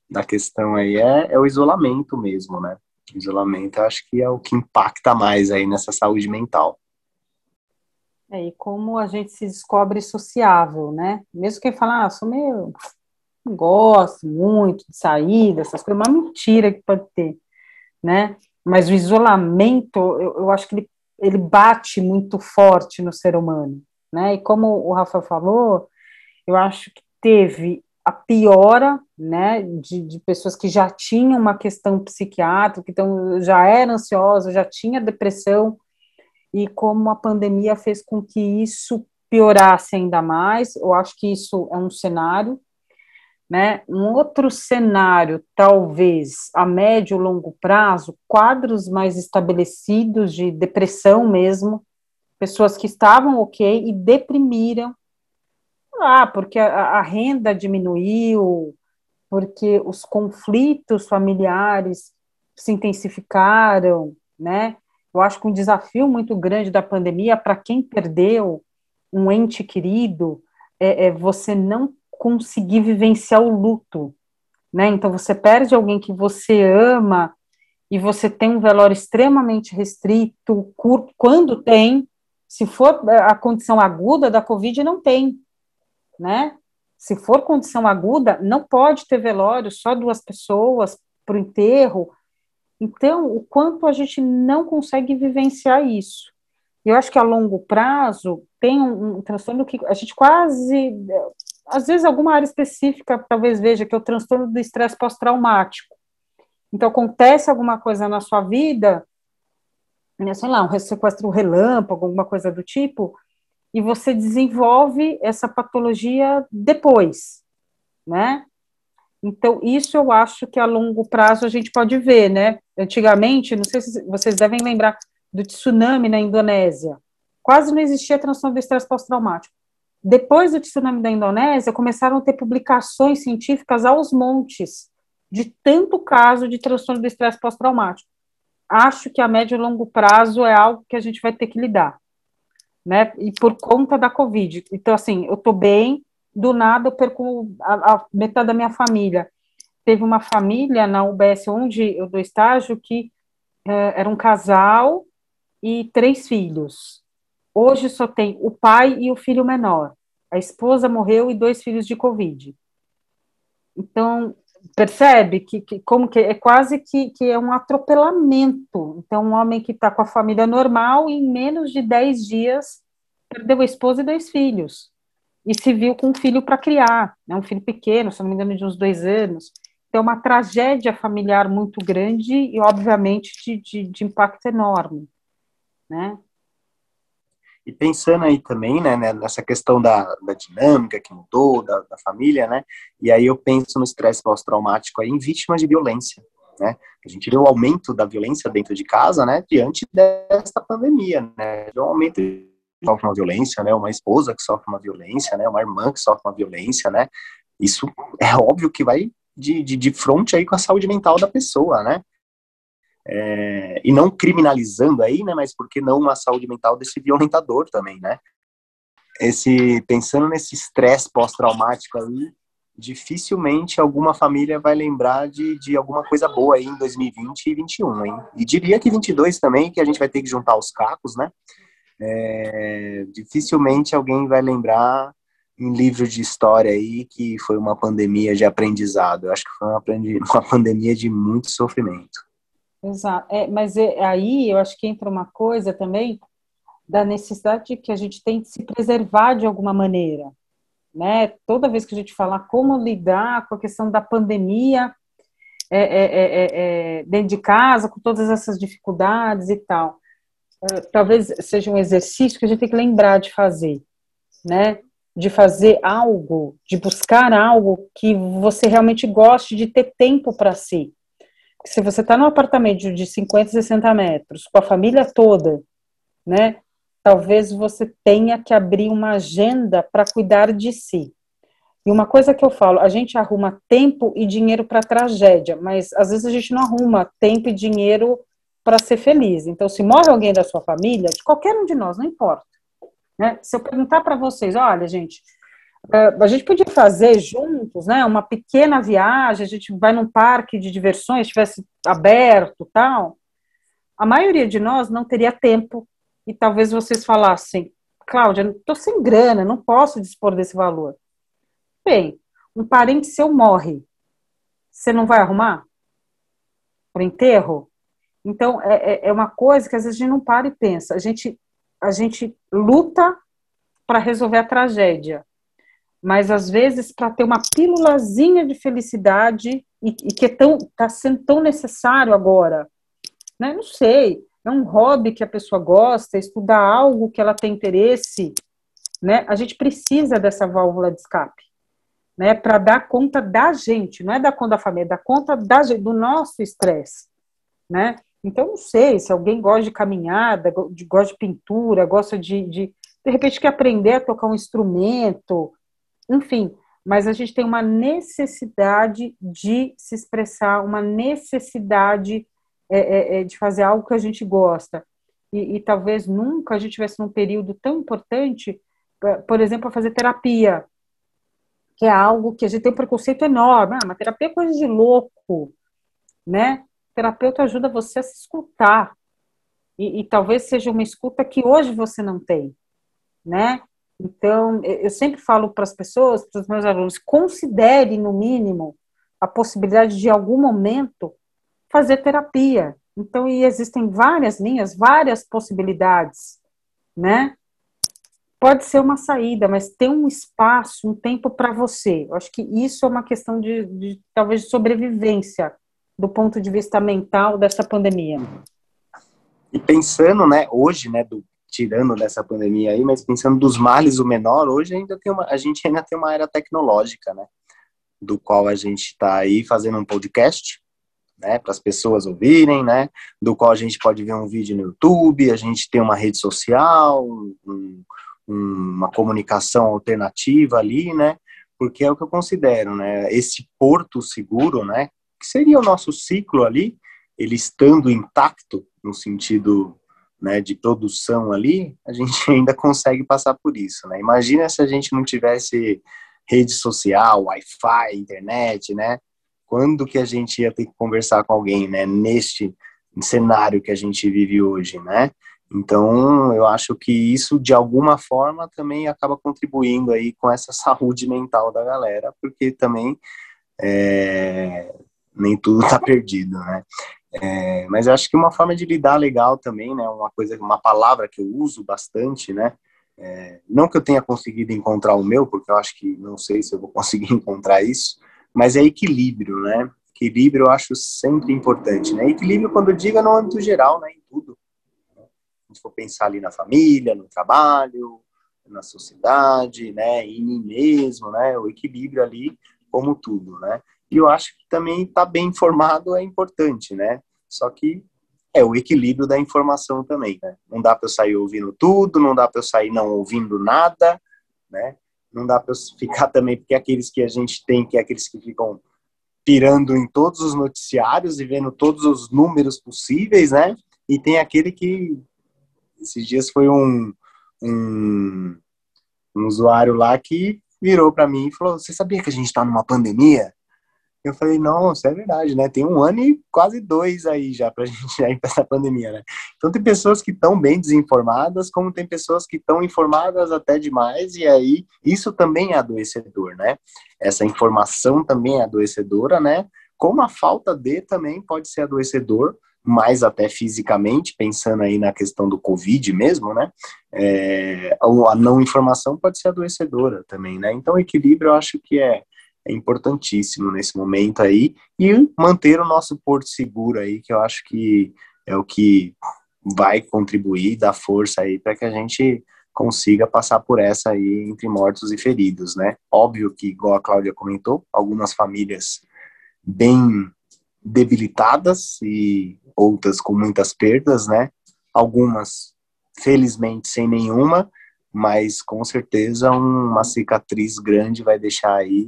da questão aí é, é o isolamento mesmo, né? O isolamento acho que é o que impacta mais aí nessa saúde mental. É, e como a gente se descobre sociável, né? Mesmo quem fala, ah, sou meio. não gosto muito de sair dessas coisas, uma mentira que pode ter, né? Mas o isolamento, eu, eu acho que ele, ele bate muito forte no ser humano, né? E como o Rafael falou, eu acho que teve a piora, né, de, de, pessoas que já tinham uma questão psiquiátrica, então já era ansiosa, já tinha depressão, e como a pandemia fez com que isso piorasse ainda mais, eu acho que isso é um cenário, né? Um outro cenário, talvez a médio e longo prazo, quadros mais estabelecidos de depressão mesmo, pessoas que estavam ok e deprimiram, ah, porque a, a renda diminuiu, porque os conflitos familiares se intensificaram, né? Eu acho que um desafio muito grande da pandemia para quem perdeu um ente querido é, é, você não conseguir vivenciar o luto, né? Então você perde alguém que você ama e você tem um velório extremamente restrito, curto, quando tem, se for é, a condição aguda da Covid, não tem, né? Se for condição aguda, não pode ter velório, só duas pessoas para o enterro, então, o quanto a gente não consegue vivenciar isso. Eu acho que a longo prazo tem um, um transtorno que a gente quase, às vezes, alguma área específica talvez veja que é o transtorno do estresse pós-traumático. Então, acontece alguma coisa na sua vida, né, sei lá, um sequestro relâmpago, alguma coisa do tipo, e você desenvolve essa patologia depois, né? Então, isso eu acho que a longo prazo a gente pode ver, né? Antigamente, não sei se vocês devem lembrar do tsunami na Indonésia. Quase não existia transtorno do estresse pós-traumático. Depois do tsunami da Indonésia, começaram a ter publicações científicas aos montes de tanto caso de transtorno do estresse pós-traumático. Acho que a médio e longo prazo é algo que a gente vai ter que lidar, né? E por conta da Covid. Então, assim, eu tô bem, do nada eu perco a, a metade da minha família. Teve uma família na UBS onde eu dou estágio que é, era um casal e três filhos. Hoje só tem o pai e o filho menor. A esposa morreu e dois filhos de Covid. Então, percebe que, que como que é quase que, que é um atropelamento. Então, um homem que está com a família normal, em menos de 10 dias, perdeu a esposa e dois filhos e se viu com um filho para criar, né, um filho pequeno, se não me engano, de uns dois anos. Então, uma tragédia familiar muito grande e, obviamente, de, de, de impacto enorme, né? E pensando aí também, né, né, nessa questão da, da dinâmica que mudou, da, da família, né, e aí eu penso no estresse pós-traumático aí em vítimas de violência, né, a gente viu o aumento da violência dentro de casa, né, diante desta pandemia, né, um aumento sofre uma violência, né? Uma esposa que sofre uma violência, né? Uma irmã que sofre uma violência, né? Isso é óbvio que vai de, de, de frente aí com a saúde mental da pessoa, né? É, e não criminalizando aí, né? Mas por que não uma saúde mental desse violentador também, né? Esse pensando nesse estresse pós-traumático aí, dificilmente alguma família vai lembrar de, de alguma coisa boa aí em 2020 e 2021, hein? E diria que 22 também, que a gente vai ter que juntar os cacos, né? É, dificilmente alguém vai lembrar em livro de história aí que foi uma pandemia de aprendizado. Eu acho que foi uma, uma pandemia de muito sofrimento. Exato. É, mas é, aí eu acho que entra uma coisa também da necessidade que a gente tem de se preservar de alguma maneira. Né? Toda vez que a gente fala como lidar com a questão da pandemia é, é, é, é dentro de casa, com todas essas dificuldades e tal, talvez seja um exercício que a gente tem que lembrar de fazer, né? De fazer algo, de buscar algo que você realmente goste de ter tempo para si. Se você está num apartamento de 50, 60 metros, com a família toda, né? Talvez você tenha que abrir uma agenda para cuidar de si. E uma coisa que eu falo, a gente arruma tempo e dinheiro para tragédia, mas às vezes a gente não arruma tempo e dinheiro para ser feliz. Então, se morre alguém da sua família, de qualquer um de nós, não importa. Né? Se eu perguntar para vocês, olha, gente, é, a gente podia fazer juntos, né, uma pequena viagem, a gente vai num parque de diversões, estivesse aberto, tal. A maioria de nós não teria tempo e talvez vocês falassem, Cláudia, estou sem grana, não posso dispor desse valor. Bem, um parente seu morre, você não vai arrumar para enterro? Então, é, é, é uma coisa que às vezes a gente não para e pensa. A gente, a gente luta para resolver a tragédia, mas às vezes para ter uma pílulazinha de felicidade e, e que está é tá sendo tão necessário agora. Né? Não sei, é um hobby que a pessoa gosta, estudar algo que ela tem interesse, né? A gente precisa dessa válvula de escape, né? Para dar conta da gente, não é dar conta da família, é dar conta da gente, do nosso estresse, né? Então, não sei se alguém gosta de caminhada, gosta de pintura, gosta de, de, de repente, quer aprender a tocar um instrumento, enfim, mas a gente tem uma necessidade de se expressar, uma necessidade é, é, é, de fazer algo que a gente gosta. E, e, talvez nunca a gente tivesse num período tão importante, por exemplo, a fazer terapia, que é algo que a gente tem um preconceito enorme. Ah, mas terapia é coisa de louco, né? Terapeuta ajuda você a se escutar. E, e talvez seja uma escuta que hoje você não tem, né? Então, eu sempre falo para as pessoas, para os meus alunos, considere, no mínimo, a possibilidade de, em algum momento, fazer terapia. Então, e existem várias linhas, várias possibilidades, né? Pode ser uma saída, mas tem um espaço, um tempo para você. Eu acho que isso é uma questão de, de, talvez, sobrevivência do ponto de vista mental dessa pandemia. E pensando, né, hoje, né, do, tirando dessa pandemia aí, mas pensando dos males o menor, hoje ainda tem uma, a gente ainda tem uma era tecnológica, né, do qual a gente está aí fazendo um podcast, né, para as pessoas ouvirem, né, do qual a gente pode ver um vídeo no YouTube, a gente tem uma rede social, um, uma comunicação alternativa ali, né, porque é o que eu considero, né, esse porto seguro, né, que seria o nosso ciclo ali, ele estando intacto no sentido né, de produção ali, a gente ainda consegue passar por isso, né? Imagina se a gente não tivesse rede social, Wi-Fi, internet, né? quando que a gente ia ter que conversar com alguém, né, neste cenário que a gente vive hoje, né? Então, eu acho que isso, de alguma forma, também acaba contribuindo aí com essa saúde mental da galera, porque também é, nem tudo está perdido, né? É, mas eu acho que uma forma de lidar legal também, né? Uma coisa, uma palavra que eu uso bastante, né? É, não que eu tenha conseguido encontrar o meu, porque eu acho que não sei se eu vou conseguir encontrar isso, mas é equilíbrio, né? Equilíbrio eu acho sempre importante, né? Equilíbrio, quando eu digo, é no âmbito geral, né? Em tudo. Se for pensar ali na família, no trabalho, na sociedade, né? Em mim mesmo, né? O equilíbrio ali, como tudo, né? E eu acho que também estar tá bem informado é importante, né? Só que é o equilíbrio da informação também, né? Não dá para eu sair ouvindo tudo, não dá para eu sair não ouvindo nada, né? não dá para ficar também, porque aqueles que a gente tem, que é aqueles que ficam pirando em todos os noticiários e vendo todos os números possíveis, né? E tem aquele que esses dias foi um, um, um usuário lá que virou para mim e falou: Você sabia que a gente está numa pandemia? Eu falei, nossa, é verdade, né? Tem um ano e quase dois aí já pra gente ir para essa pandemia, né? Então tem pessoas que estão bem desinformadas, como tem pessoas que estão informadas até demais, e aí isso também é adoecedor, né? Essa informação também é adoecedora, né? Como a falta de também pode ser adoecedor, mais até fisicamente, pensando aí na questão do Covid mesmo, né? É, a não informação pode ser adoecedora também, né? Então, equilíbrio eu acho que é é importantíssimo nesse momento aí e manter o nosso porto seguro aí, que eu acho que é o que vai contribuir, dar força aí para que a gente consiga passar por essa aí entre mortos e feridos, né? Óbvio que, igual a Cláudia comentou, algumas famílias bem debilitadas e outras com muitas perdas, né? Algumas, felizmente, sem nenhuma, mas com certeza uma cicatriz grande vai deixar aí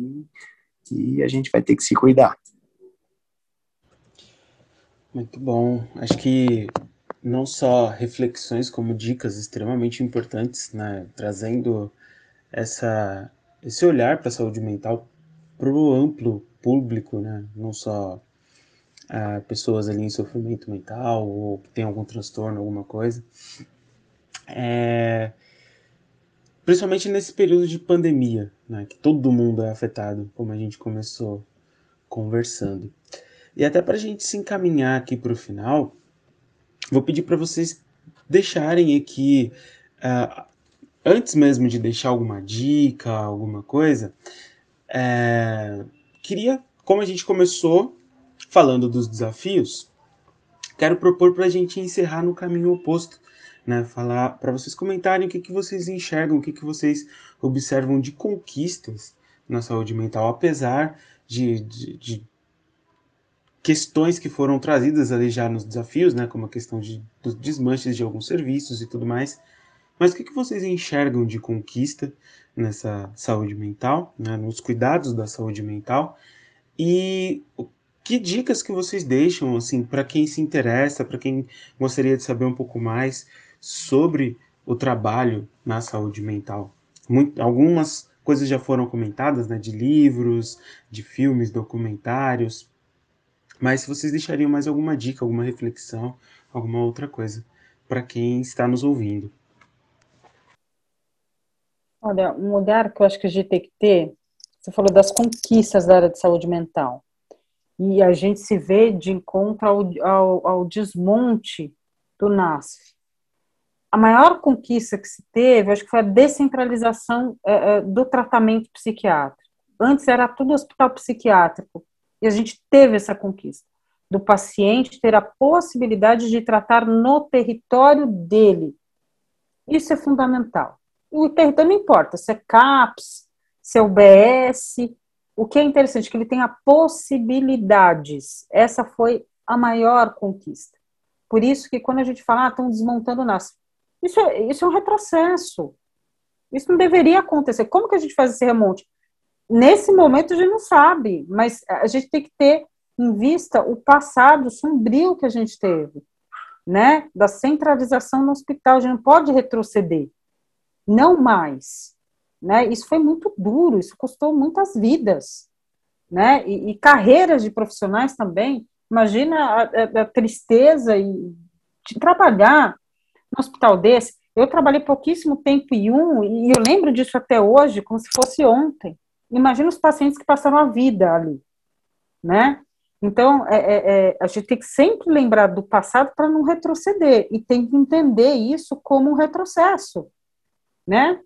e a gente vai ter que se cuidar. Muito bom. Acho que não só reflexões como dicas extremamente importantes, né, trazendo essa, esse olhar para a saúde mental para o amplo público, né, não só uh, pessoas ali em sofrimento mental ou que tem algum transtorno, alguma coisa. É, principalmente nesse período de pandemia, né, que todo mundo é afetado, como a gente começou conversando. E até para a gente se encaminhar aqui para o final, vou pedir para vocês deixarem aqui, uh, antes mesmo de deixar alguma dica, alguma coisa, é, queria, como a gente começou falando dos desafios, quero propor para a gente encerrar no caminho oposto, né? Falar para vocês comentarem o que, que vocês enxergam, o que, que vocês observam de conquistas na saúde mental, apesar de, de, de questões que foram trazidas ali já nos desafios, né, como a questão de, dos desmanches de alguns serviços e tudo mais. Mas o que, que vocês enxergam de conquista nessa saúde mental, né, nos cuidados da saúde mental? E que dicas que vocês deixam assim para quem se interessa, para quem gostaria de saber um pouco mais sobre o trabalho na saúde mental? Muito, algumas coisas já foram comentadas, né, de livros, de filmes, documentários, mas se vocês deixariam mais alguma dica, alguma reflexão, alguma outra coisa para quem está nos ouvindo. Olha, um olhar que eu acho que a gente tem que ter, você falou das conquistas da área de saúde mental, e a gente se vê de encontro ao, ao, ao desmonte do NASF. A maior conquista que se teve, acho que foi a descentralização é, do tratamento psiquiátrico. Antes era tudo hospital psiquiátrico, e a gente teve essa conquista do paciente ter a possibilidade de tratar no território dele. Isso é fundamental. O território não importa se é CAPS, se é UBS, o que é interessante é que ele tenha possibilidades. Essa foi a maior conquista. Por isso que quando a gente fala, ah, estão desmontando o NAS, isso é, isso é um retrocesso. Isso não deveria acontecer. Como que a gente faz esse remonte? Nesse momento a gente não sabe, mas a gente tem que ter em vista o passado sombrio que a gente teve, né? Da centralização no hospital, a gente não pode retroceder, não mais, né? Isso foi muito duro, isso custou muitas vidas, né? E, e carreiras de profissionais também. Imagina a, a, a tristeza e de trabalhar hospital desse. Eu trabalhei pouquíssimo tempo em um e eu lembro disso até hoje, como se fosse ontem imagina os pacientes que passaram a vida ali, né? Então, é, é, é a gente tem que sempre lembrar do passado para não retroceder e tem que entender isso como um retrocesso, né?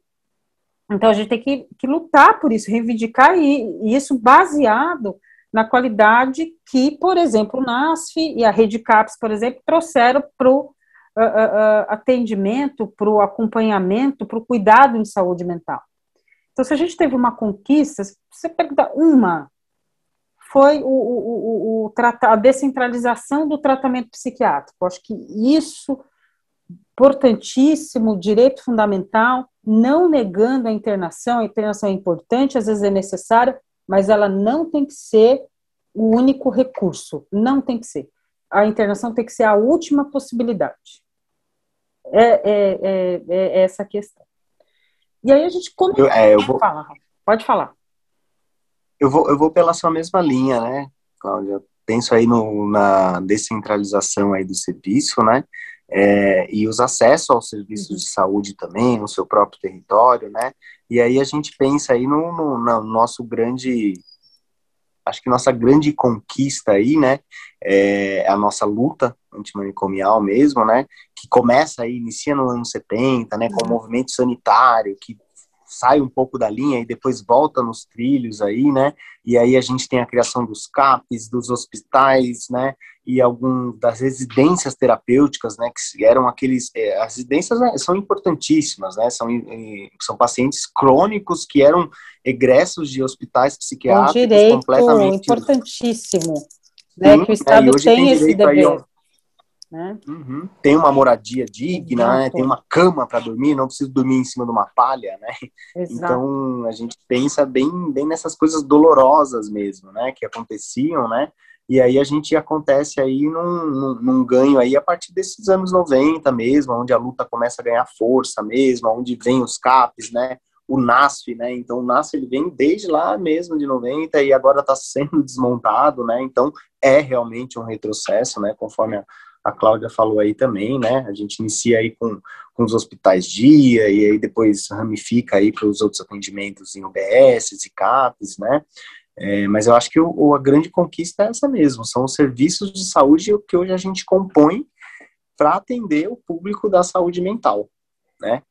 Então, a gente tem que, que lutar por isso, reivindicar e, e isso baseado na qualidade que, por exemplo, o NASF e a Rede CAPS, por exemplo, trouxeram para o uh, uh, uh, atendimento, para o acompanhamento, para o cuidado em saúde mental. Então, se a gente teve uma conquista, você perguntar uma, foi o, o, o, a descentralização do tratamento psiquiátrico. Acho que isso, importantíssimo, direito fundamental, não negando a internação, a internação é importante, às vezes é necessária, mas ela não tem que ser o único recurso, não tem que ser. A internação tem que ser a última possibilidade. É, é, é, é essa questão. E aí a gente como eu, é, eu vou... Fala, pode falar. Eu vou, eu vou pela sua mesma linha, né, Cláudia? Penso aí no, na descentralização aí do serviço, né? É, e os acessos aos serviços uhum. de saúde também, no seu próprio território, né? E aí a gente pensa aí no, no, no nosso grande, acho que nossa grande conquista aí, né? É a nossa luta antimanicomial mesmo, né? Que começa aí, inicia no ano 70, né? Com o uhum. movimento sanitário, que sai um pouco da linha e depois volta nos trilhos aí, né? E aí a gente tem a criação dos CAPs, dos hospitais, né? E algumas das residências terapêuticas, né? Que eram aqueles... É, as residências né, são importantíssimas, né? São, são pacientes crônicos que eram egressos de hospitais psiquiátricos um direito completamente... importantíssimo, né? Sim, que o Estado tem, tem esse dever. Né? Uhum. Tem uma moradia digna, né? tem uma cama para dormir, não preciso dormir em cima de uma palha, né? Exato. Então a gente pensa bem, bem nessas coisas dolorosas mesmo, né? Que aconteciam, né? E aí a gente acontece aí num, num, num, ganho aí a partir desses anos 90 mesmo, onde a luta começa a ganhar força mesmo, onde vem os CAPs, né? O NASF, né? Então o NASF ele vem desde lá mesmo de 90 e agora está sendo desmontado, né? Então é realmente um retrocesso, né? Conforme a, a Cláudia falou aí também, né? A gente inicia aí com, com os hospitais dia e aí depois ramifica aí para os outros atendimentos em UBS e CAPs, né? É, mas eu acho que o, a grande conquista é essa mesmo, são os serviços de saúde que hoje a gente compõe para atender o público da saúde mental, né?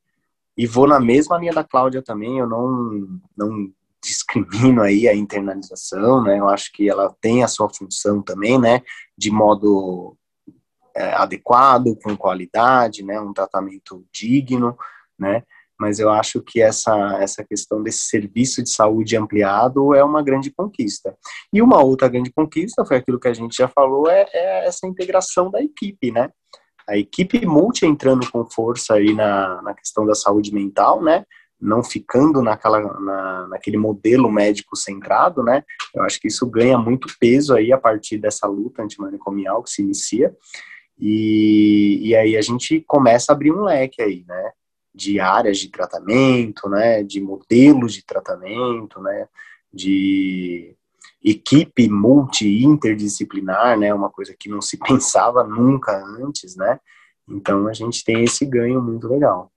E vou na mesma linha da Cláudia também, eu não, não discrimino aí a internalização, né? Eu acho que ela tem a sua função também, né? De modo é, adequado, com qualidade, né? Um tratamento digno, né? mas eu acho que essa, essa questão desse serviço de saúde ampliado é uma grande conquista. E uma outra grande conquista foi aquilo que a gente já falou, é, é essa integração da equipe, né? A equipe multi entrando com força aí na, na questão da saúde mental, né? Não ficando naquela, na, naquele modelo médico centrado, né? Eu acho que isso ganha muito peso aí a partir dessa luta antimanicomial que se inicia. E, e aí a gente começa a abrir um leque aí, né? de áreas de tratamento, né, de modelos de tratamento, né, de equipe multi-interdisciplinar, né, uma coisa que não se pensava nunca antes, né, então a gente tem esse ganho muito legal.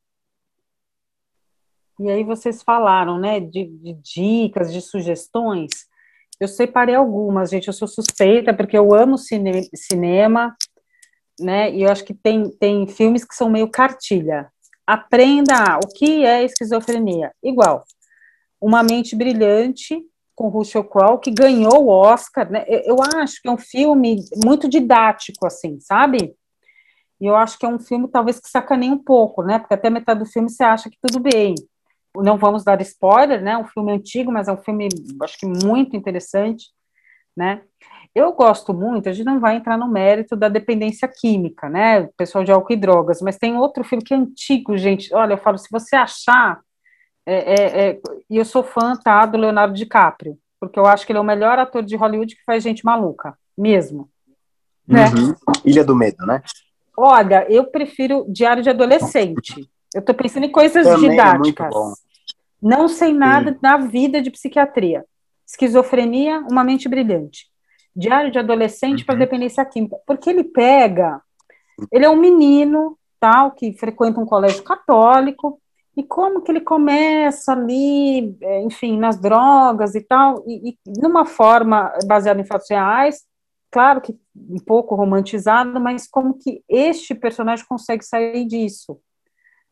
E aí vocês falaram, né, de, de dicas, de sugestões, eu separei algumas, gente, eu sou suspeita, porque eu amo cine, cinema, né, e eu acho que tem, tem filmes que são meio cartilha, Aprenda o que é esquizofrenia. Igual, Uma Mente Brilhante, com Russell Crowe, que ganhou o Oscar. Né? Eu acho que é um filme muito didático, assim, sabe? E eu acho que é um filme, talvez, que sacaneia um pouco, né? Porque até metade do filme você acha que tudo bem. Não vamos dar spoiler, né? Um filme antigo, mas é um filme, acho que muito interessante, né? Eu gosto muito, a gente não vai entrar no mérito da dependência química, né? Pessoal de álcool e drogas, mas tem outro filme que é antigo, gente. Olha, eu falo, se você achar. É, é, é, e eu sou fã, tá, do Leonardo DiCaprio, porque eu acho que ele é o melhor ator de Hollywood que faz gente maluca, mesmo. Né? Uhum. Ilha do Medo, né? Olha, eu prefiro Diário de Adolescente. Eu tô pensando em coisas Também é didáticas. Não sei nada Sim. da vida de psiquiatria. Esquizofrenia, uma mente brilhante. Diário de adolescente uhum. para dependência química, porque ele pega, ele é um menino, tal, que frequenta um colégio católico, e como que ele começa ali, é, enfim, nas drogas e tal, e, e numa forma baseada em fatos reais, claro que um pouco romantizado, mas como que este personagem consegue sair disso,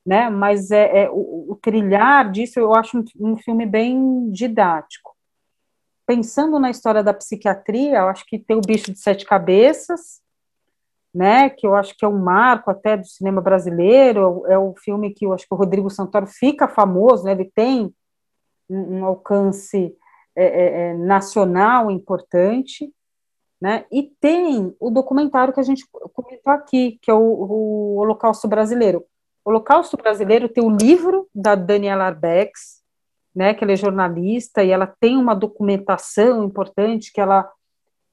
né? Mas é, é o, o, trilhar disso eu acho um, um filme bem didático pensando na história da psiquiatria, eu acho que tem o Bicho de Sete Cabeças, né, que eu acho que é um marco até do cinema brasileiro, é o filme que eu acho que o Rodrigo Santoro fica famoso, né, ele tem um, um alcance é, é, é nacional importante, né, e tem o documentário que a gente comentou aqui, que é o, o Holocausto Brasileiro. O Holocausto Brasileiro tem o livro da Daniela Arbex, né, que ela é jornalista e ela tem uma documentação importante que ela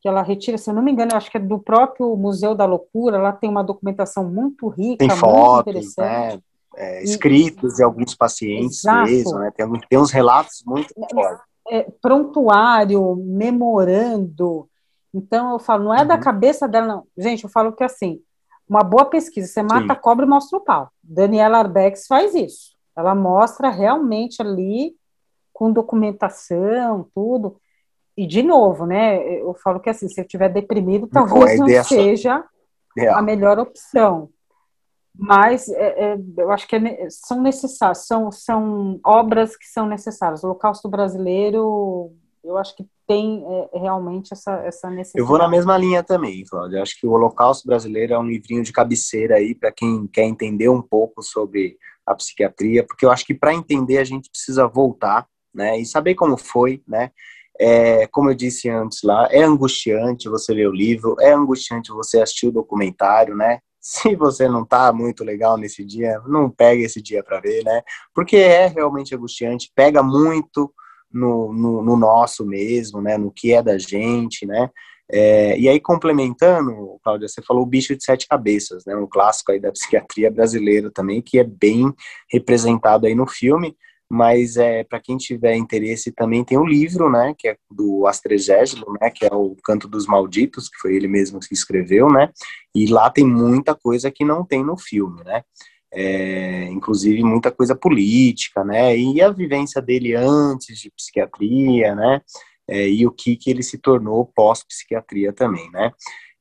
que ela retira, se eu não me engano, eu acho que é do próprio Museu da Loucura, ela tem uma documentação muito rica, tem fotos, né, é, escritos de alguns pacientes mesmo, né, tem, tem uns relatos muito é, fortes. É, prontuário, memorando, então eu falo, não é uhum. da cabeça dela, não. Gente, eu falo que assim, uma boa pesquisa, você mata Sim. a cobra e mostra o pau. Daniela Arbex faz isso. Ela mostra realmente ali com documentação, tudo. E, de novo, né, eu falo que assim, se eu estiver deprimido, talvez não seja a melhor opção. Mas é, é, eu acho que é, são necessárias, são, são obras que são necessárias. O Holocausto Brasileiro, eu acho que tem é, realmente essa, essa necessidade. Eu vou na mesma linha também, Cláudia. Eu acho que o Holocausto Brasileiro é um livrinho de cabeceira aí para quem quer entender um pouco sobre a psiquiatria, porque eu acho que para entender a gente precisa voltar né? E saber como foi, né? É, como eu disse antes lá, é angustiante você ler o livro, é angustiante você assistir o documentário, né? Se você não tá muito legal nesse dia, não pega esse dia para ver, né? Porque é realmente angustiante, pega muito no, no, no, nosso mesmo, né? No que é da gente, né? É, e aí, complementando, Cláudia, você falou o bicho de sete cabeças, né? Um clássico aí da psiquiatria brasileira também, que é bem representado aí no filme, mas é para quem tiver interesse também tem o um livro, né? Que é do Astregésilo, né? Que é o Canto dos Malditos, que foi ele mesmo que escreveu, né? E lá tem muita coisa que não tem no filme, né? É, inclusive muita coisa política, né? E a vivência dele antes de psiquiatria, né? é, e o que, que ele se tornou pós-psiquiatria também, né?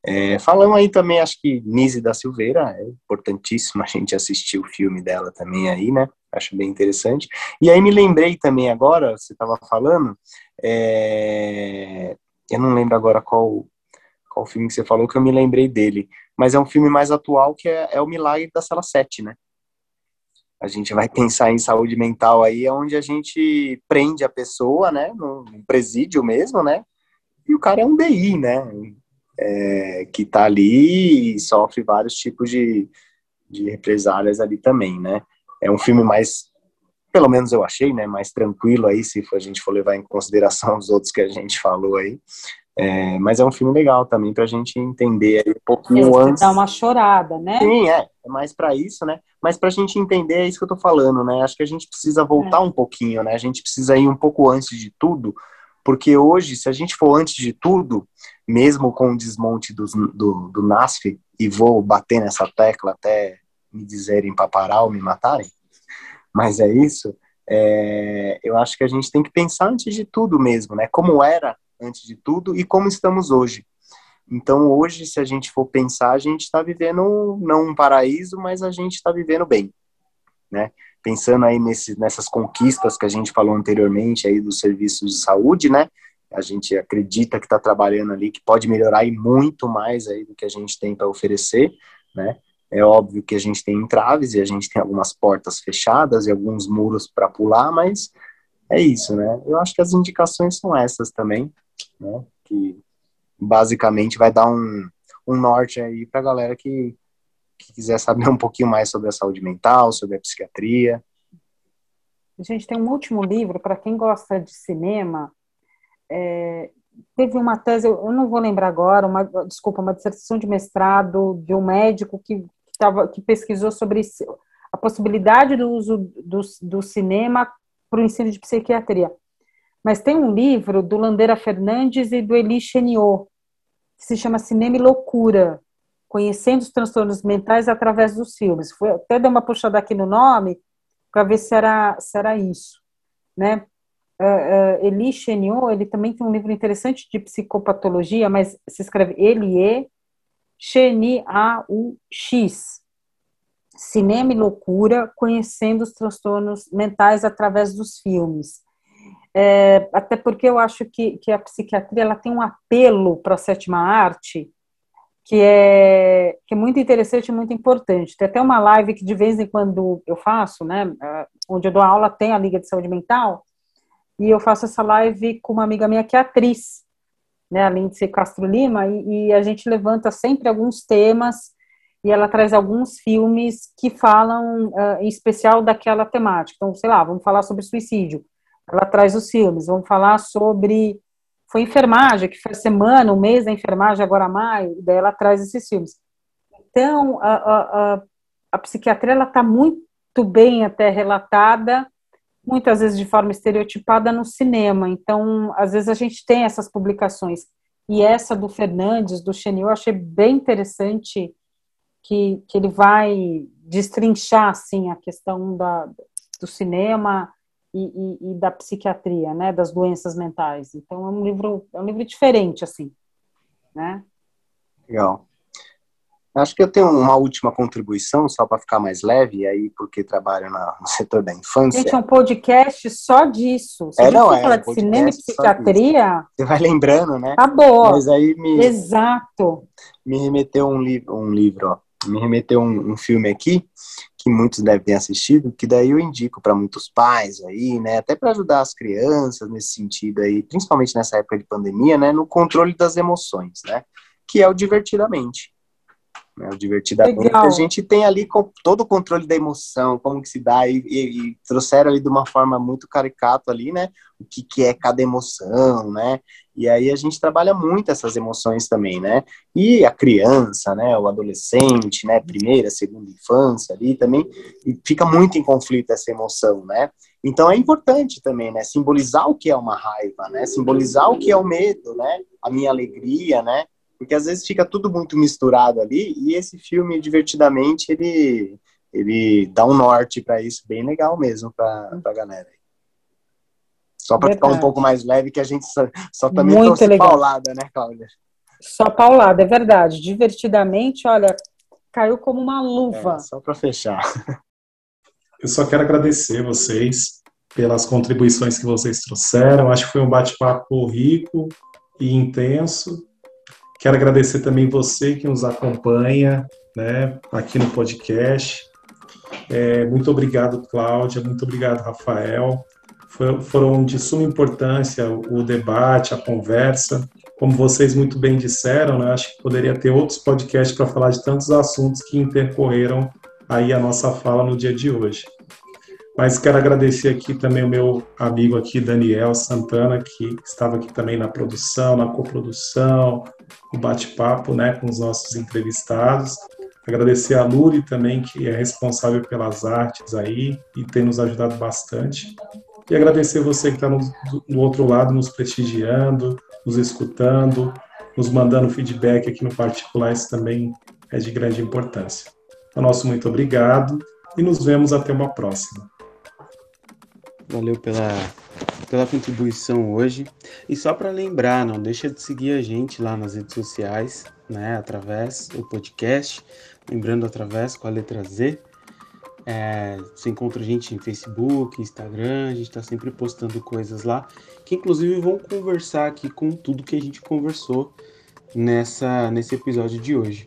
É, falamos aí também, acho que Nise da Silveira, é importantíssimo a gente assistir o filme dela também aí, né? Acho bem interessante. E aí me lembrei também agora, você estava falando, é, eu não lembro agora qual, qual filme que você falou, que eu me lembrei dele, mas é um filme mais atual que é, é O Milagre da Sala 7, né? a gente vai pensar em saúde mental aí, é onde a gente prende a pessoa, né, no presídio mesmo, né, e o cara é um DI, né, é, que tá ali e sofre vários tipos de, de represálias ali também, né. É um filme mais, pelo menos eu achei, né, mais tranquilo aí, se a gente for levar em consideração os outros que a gente falou aí, é, mas é um filme legal também para a gente entender um pouquinho é, antes. Dá uma chorada, né? Sim, é. É mais para isso, né? Mas para a gente entender é isso que eu tô falando, né? Acho que a gente precisa voltar é. um pouquinho, né? A gente precisa ir um pouco antes de tudo, porque hoje, se a gente for antes de tudo, mesmo com o desmonte do, do, do NASF, e vou bater nessa tecla até me dizerem para parar ou me matarem, mas é isso, é, eu acho que a gente tem que pensar antes de tudo mesmo, né? Como era antes de tudo, e como estamos hoje. Então, hoje, se a gente for pensar, a gente está vivendo não um paraíso, mas a gente está vivendo bem, né? Pensando aí nesse, nessas conquistas que a gente falou anteriormente aí dos serviços de saúde, né? A gente acredita que está trabalhando ali, que pode melhorar e muito mais aí do que a gente tem para oferecer, né? É óbvio que a gente tem entraves e a gente tem algumas portas fechadas e alguns muros para pular, mas é isso, né? Eu acho que as indicações são essas também né? Que basicamente vai dar um, um norte aí para a galera que, que quiser saber um pouquinho mais sobre a saúde mental, sobre a psiquiatria. A gente tem um último livro para quem gosta de cinema. É, teve uma tese, eu não vou lembrar agora, uma, desculpa, uma dissertação de mestrado de um médico que, tava, que pesquisou sobre a possibilidade do uso do, do cinema para o ensino de psiquiatria. Mas tem um livro do Landeira Fernandes e do Eli Cheniot, que se chama Cinema e Loucura, Conhecendo os Transtornos Mentais através dos Filmes. Foi, até dei uma puxada aqui no nome para ver se era, se era isso. Né? Uh, uh, Eli Cheniot, ele também tem um livro interessante de psicopatologia, mas se escreve Elie Cheni-A-U-X. Cinema e Loucura, Conhecendo os Transtornos Mentais através dos Filmes. É, até porque eu acho que, que a psiquiatria ela tem um apelo para a sétima arte que é, que é muito interessante e muito importante. Tem até uma live que de vez em quando eu faço, né, onde eu dou aula, tem a Liga de Saúde Mental, e eu faço essa live com uma amiga minha que é atriz, né, a Lindsay Castro Lima, e, e a gente levanta sempre alguns temas e ela traz alguns filmes que falam uh, em especial daquela temática. Então, sei lá, vamos falar sobre suicídio ela traz os filmes. Vamos falar sobre. Foi enfermagem, que foi semana, um mês da enfermagem, agora maio, daí ela traz esses filmes. Então, a, a, a, a psiquiatria está muito bem até relatada, muitas vezes de forma estereotipada no cinema. Então, às vezes a gente tem essas publicações. E essa do Fernandes, do Chenil, eu achei bem interessante que, que ele vai destrinchar assim, a questão da, do cinema e, e, e, da psiquiatria, né, das doenças mentais. Então é um livro é um livro diferente assim, né? Legal. Acho que eu tenho uma última contribuição, só para ficar mais leve, aí porque trabalho na, no setor da infância. Gente, é um podcast só disso. Se é, a gente não, é, falar um de cinema e psiquiatria. Você vai lembrando, né? Acabou. Mas aí me. Exato. Me remeteu um, li um livro, ó. Me remeteu um, um filme aqui que muitos devem ter assistido, que daí eu indico para muitos pais aí, né, até para ajudar as crianças nesse sentido aí, principalmente nessa época de pandemia, né, no controle das emoções, né, que é o Divertidamente, né, o divertidamente, Legal. a gente tem ali todo o controle da emoção, como que se dá, e, e, e, trouxeram ali de uma forma muito caricata ali, né, o que, que é cada emoção, né, e aí a gente trabalha muito essas emoções também, né, e a criança, né, o adolescente, né, primeira, segunda infância ali também, e fica muito em conflito essa emoção, né, então é importante também, né, simbolizar o que é uma raiva, né, simbolizar o que é o medo, né, a minha alegria, né, porque às vezes fica tudo muito misturado ali e esse filme divertidamente ele ele dá um norte para isso bem legal mesmo para a galera. Só para ficar um pouco mais leve que a gente só, só também muito trouxe legal. paulada, né, Cláudia? Só paulada, é verdade. Divertidamente, olha, caiu como uma luva. É, só para fechar. Eu só quero agradecer vocês pelas contribuições que vocês trouxeram. Acho que foi um bate-papo rico e intenso. Quero agradecer também você que nos acompanha né, aqui no podcast. É, muito obrigado, Cláudia. Muito obrigado, Rafael. For, foram de suma importância o debate, a conversa. Como vocês muito bem disseram, né, acho que poderia ter outros podcasts para falar de tantos assuntos que intercorreram aí a nossa fala no dia de hoje. Mas quero agradecer aqui também o meu amigo aqui, Daniel Santana, que estava aqui também na produção, na coprodução, no bate-papo né, com os nossos entrevistados. Agradecer a Luri também, que é responsável pelas artes aí e tem nos ajudado bastante. E agradecer você que está no, no outro lado, nos prestigiando, nos escutando, nos mandando feedback aqui no particular, isso também é de grande importância. Então, nosso muito obrigado e nos vemos até uma próxima. Valeu pela, pela contribuição hoje. E só para lembrar, não deixa de seguir a gente lá nas redes sociais, né? Através do podcast, lembrando através com a letra Z. É, você encontra a gente em Facebook, Instagram, a gente está sempre postando coisas lá, que inclusive vão conversar aqui com tudo que a gente conversou nessa, nesse episódio de hoje,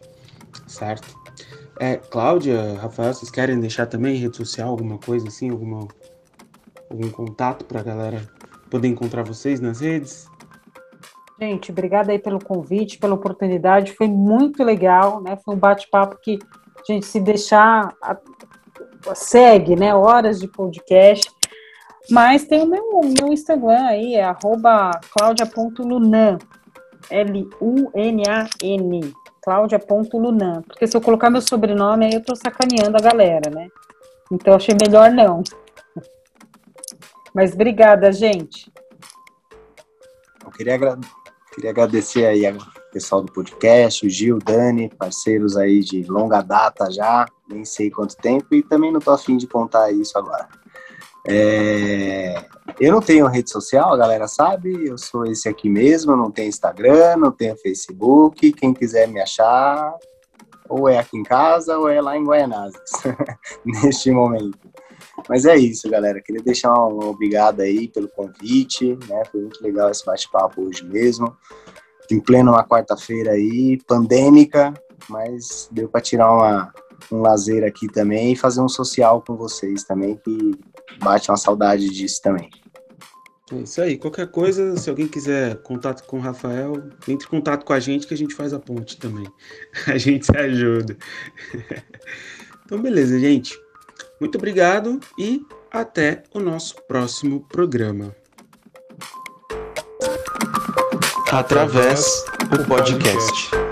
certo? É, Cláudia, Rafael, vocês querem deixar também rede social, alguma coisa assim, alguma algum contato para a galera poder encontrar vocês nas redes? Gente, obrigada aí pelo convite, pela oportunidade, foi muito legal, né? Foi um bate-papo que a gente se deixar a, segue, né? Horas de podcast. Mas tem o meu, meu Instagram aí, é claudia.lunan, L-U-N-A-N, claudia.lunan. Porque se eu colocar meu sobrenome, aí eu tô sacaneando a galera, né? Então achei melhor não. Mas obrigada, gente. Eu queria, queria agradecer aí ao pessoal do podcast, o Gil, Dani, parceiros aí de longa data já, nem sei quanto tempo, e também não tô afim de contar isso agora. É... Eu não tenho rede social, a galera sabe, eu sou esse aqui mesmo, não tenho Instagram, não tenho Facebook, quem quiser me achar, ou é aqui em casa ou é lá em Guaianazes, neste momento. Mas é isso, galera. Queria deixar um obrigado aí pelo convite, né? Foi muito legal esse bate-papo hoje mesmo. Em pleno uma quarta-feira aí, pandêmica, mas deu para tirar uma, um lazer aqui também e fazer um social com vocês também, que bate uma saudade disso também. É isso aí. Qualquer coisa, se alguém quiser contato com o Rafael, entre em contato com a gente que a gente faz a ponte também. A gente se ajuda. Então, beleza, gente. Muito obrigado e até o nosso próximo programa. Através o podcast.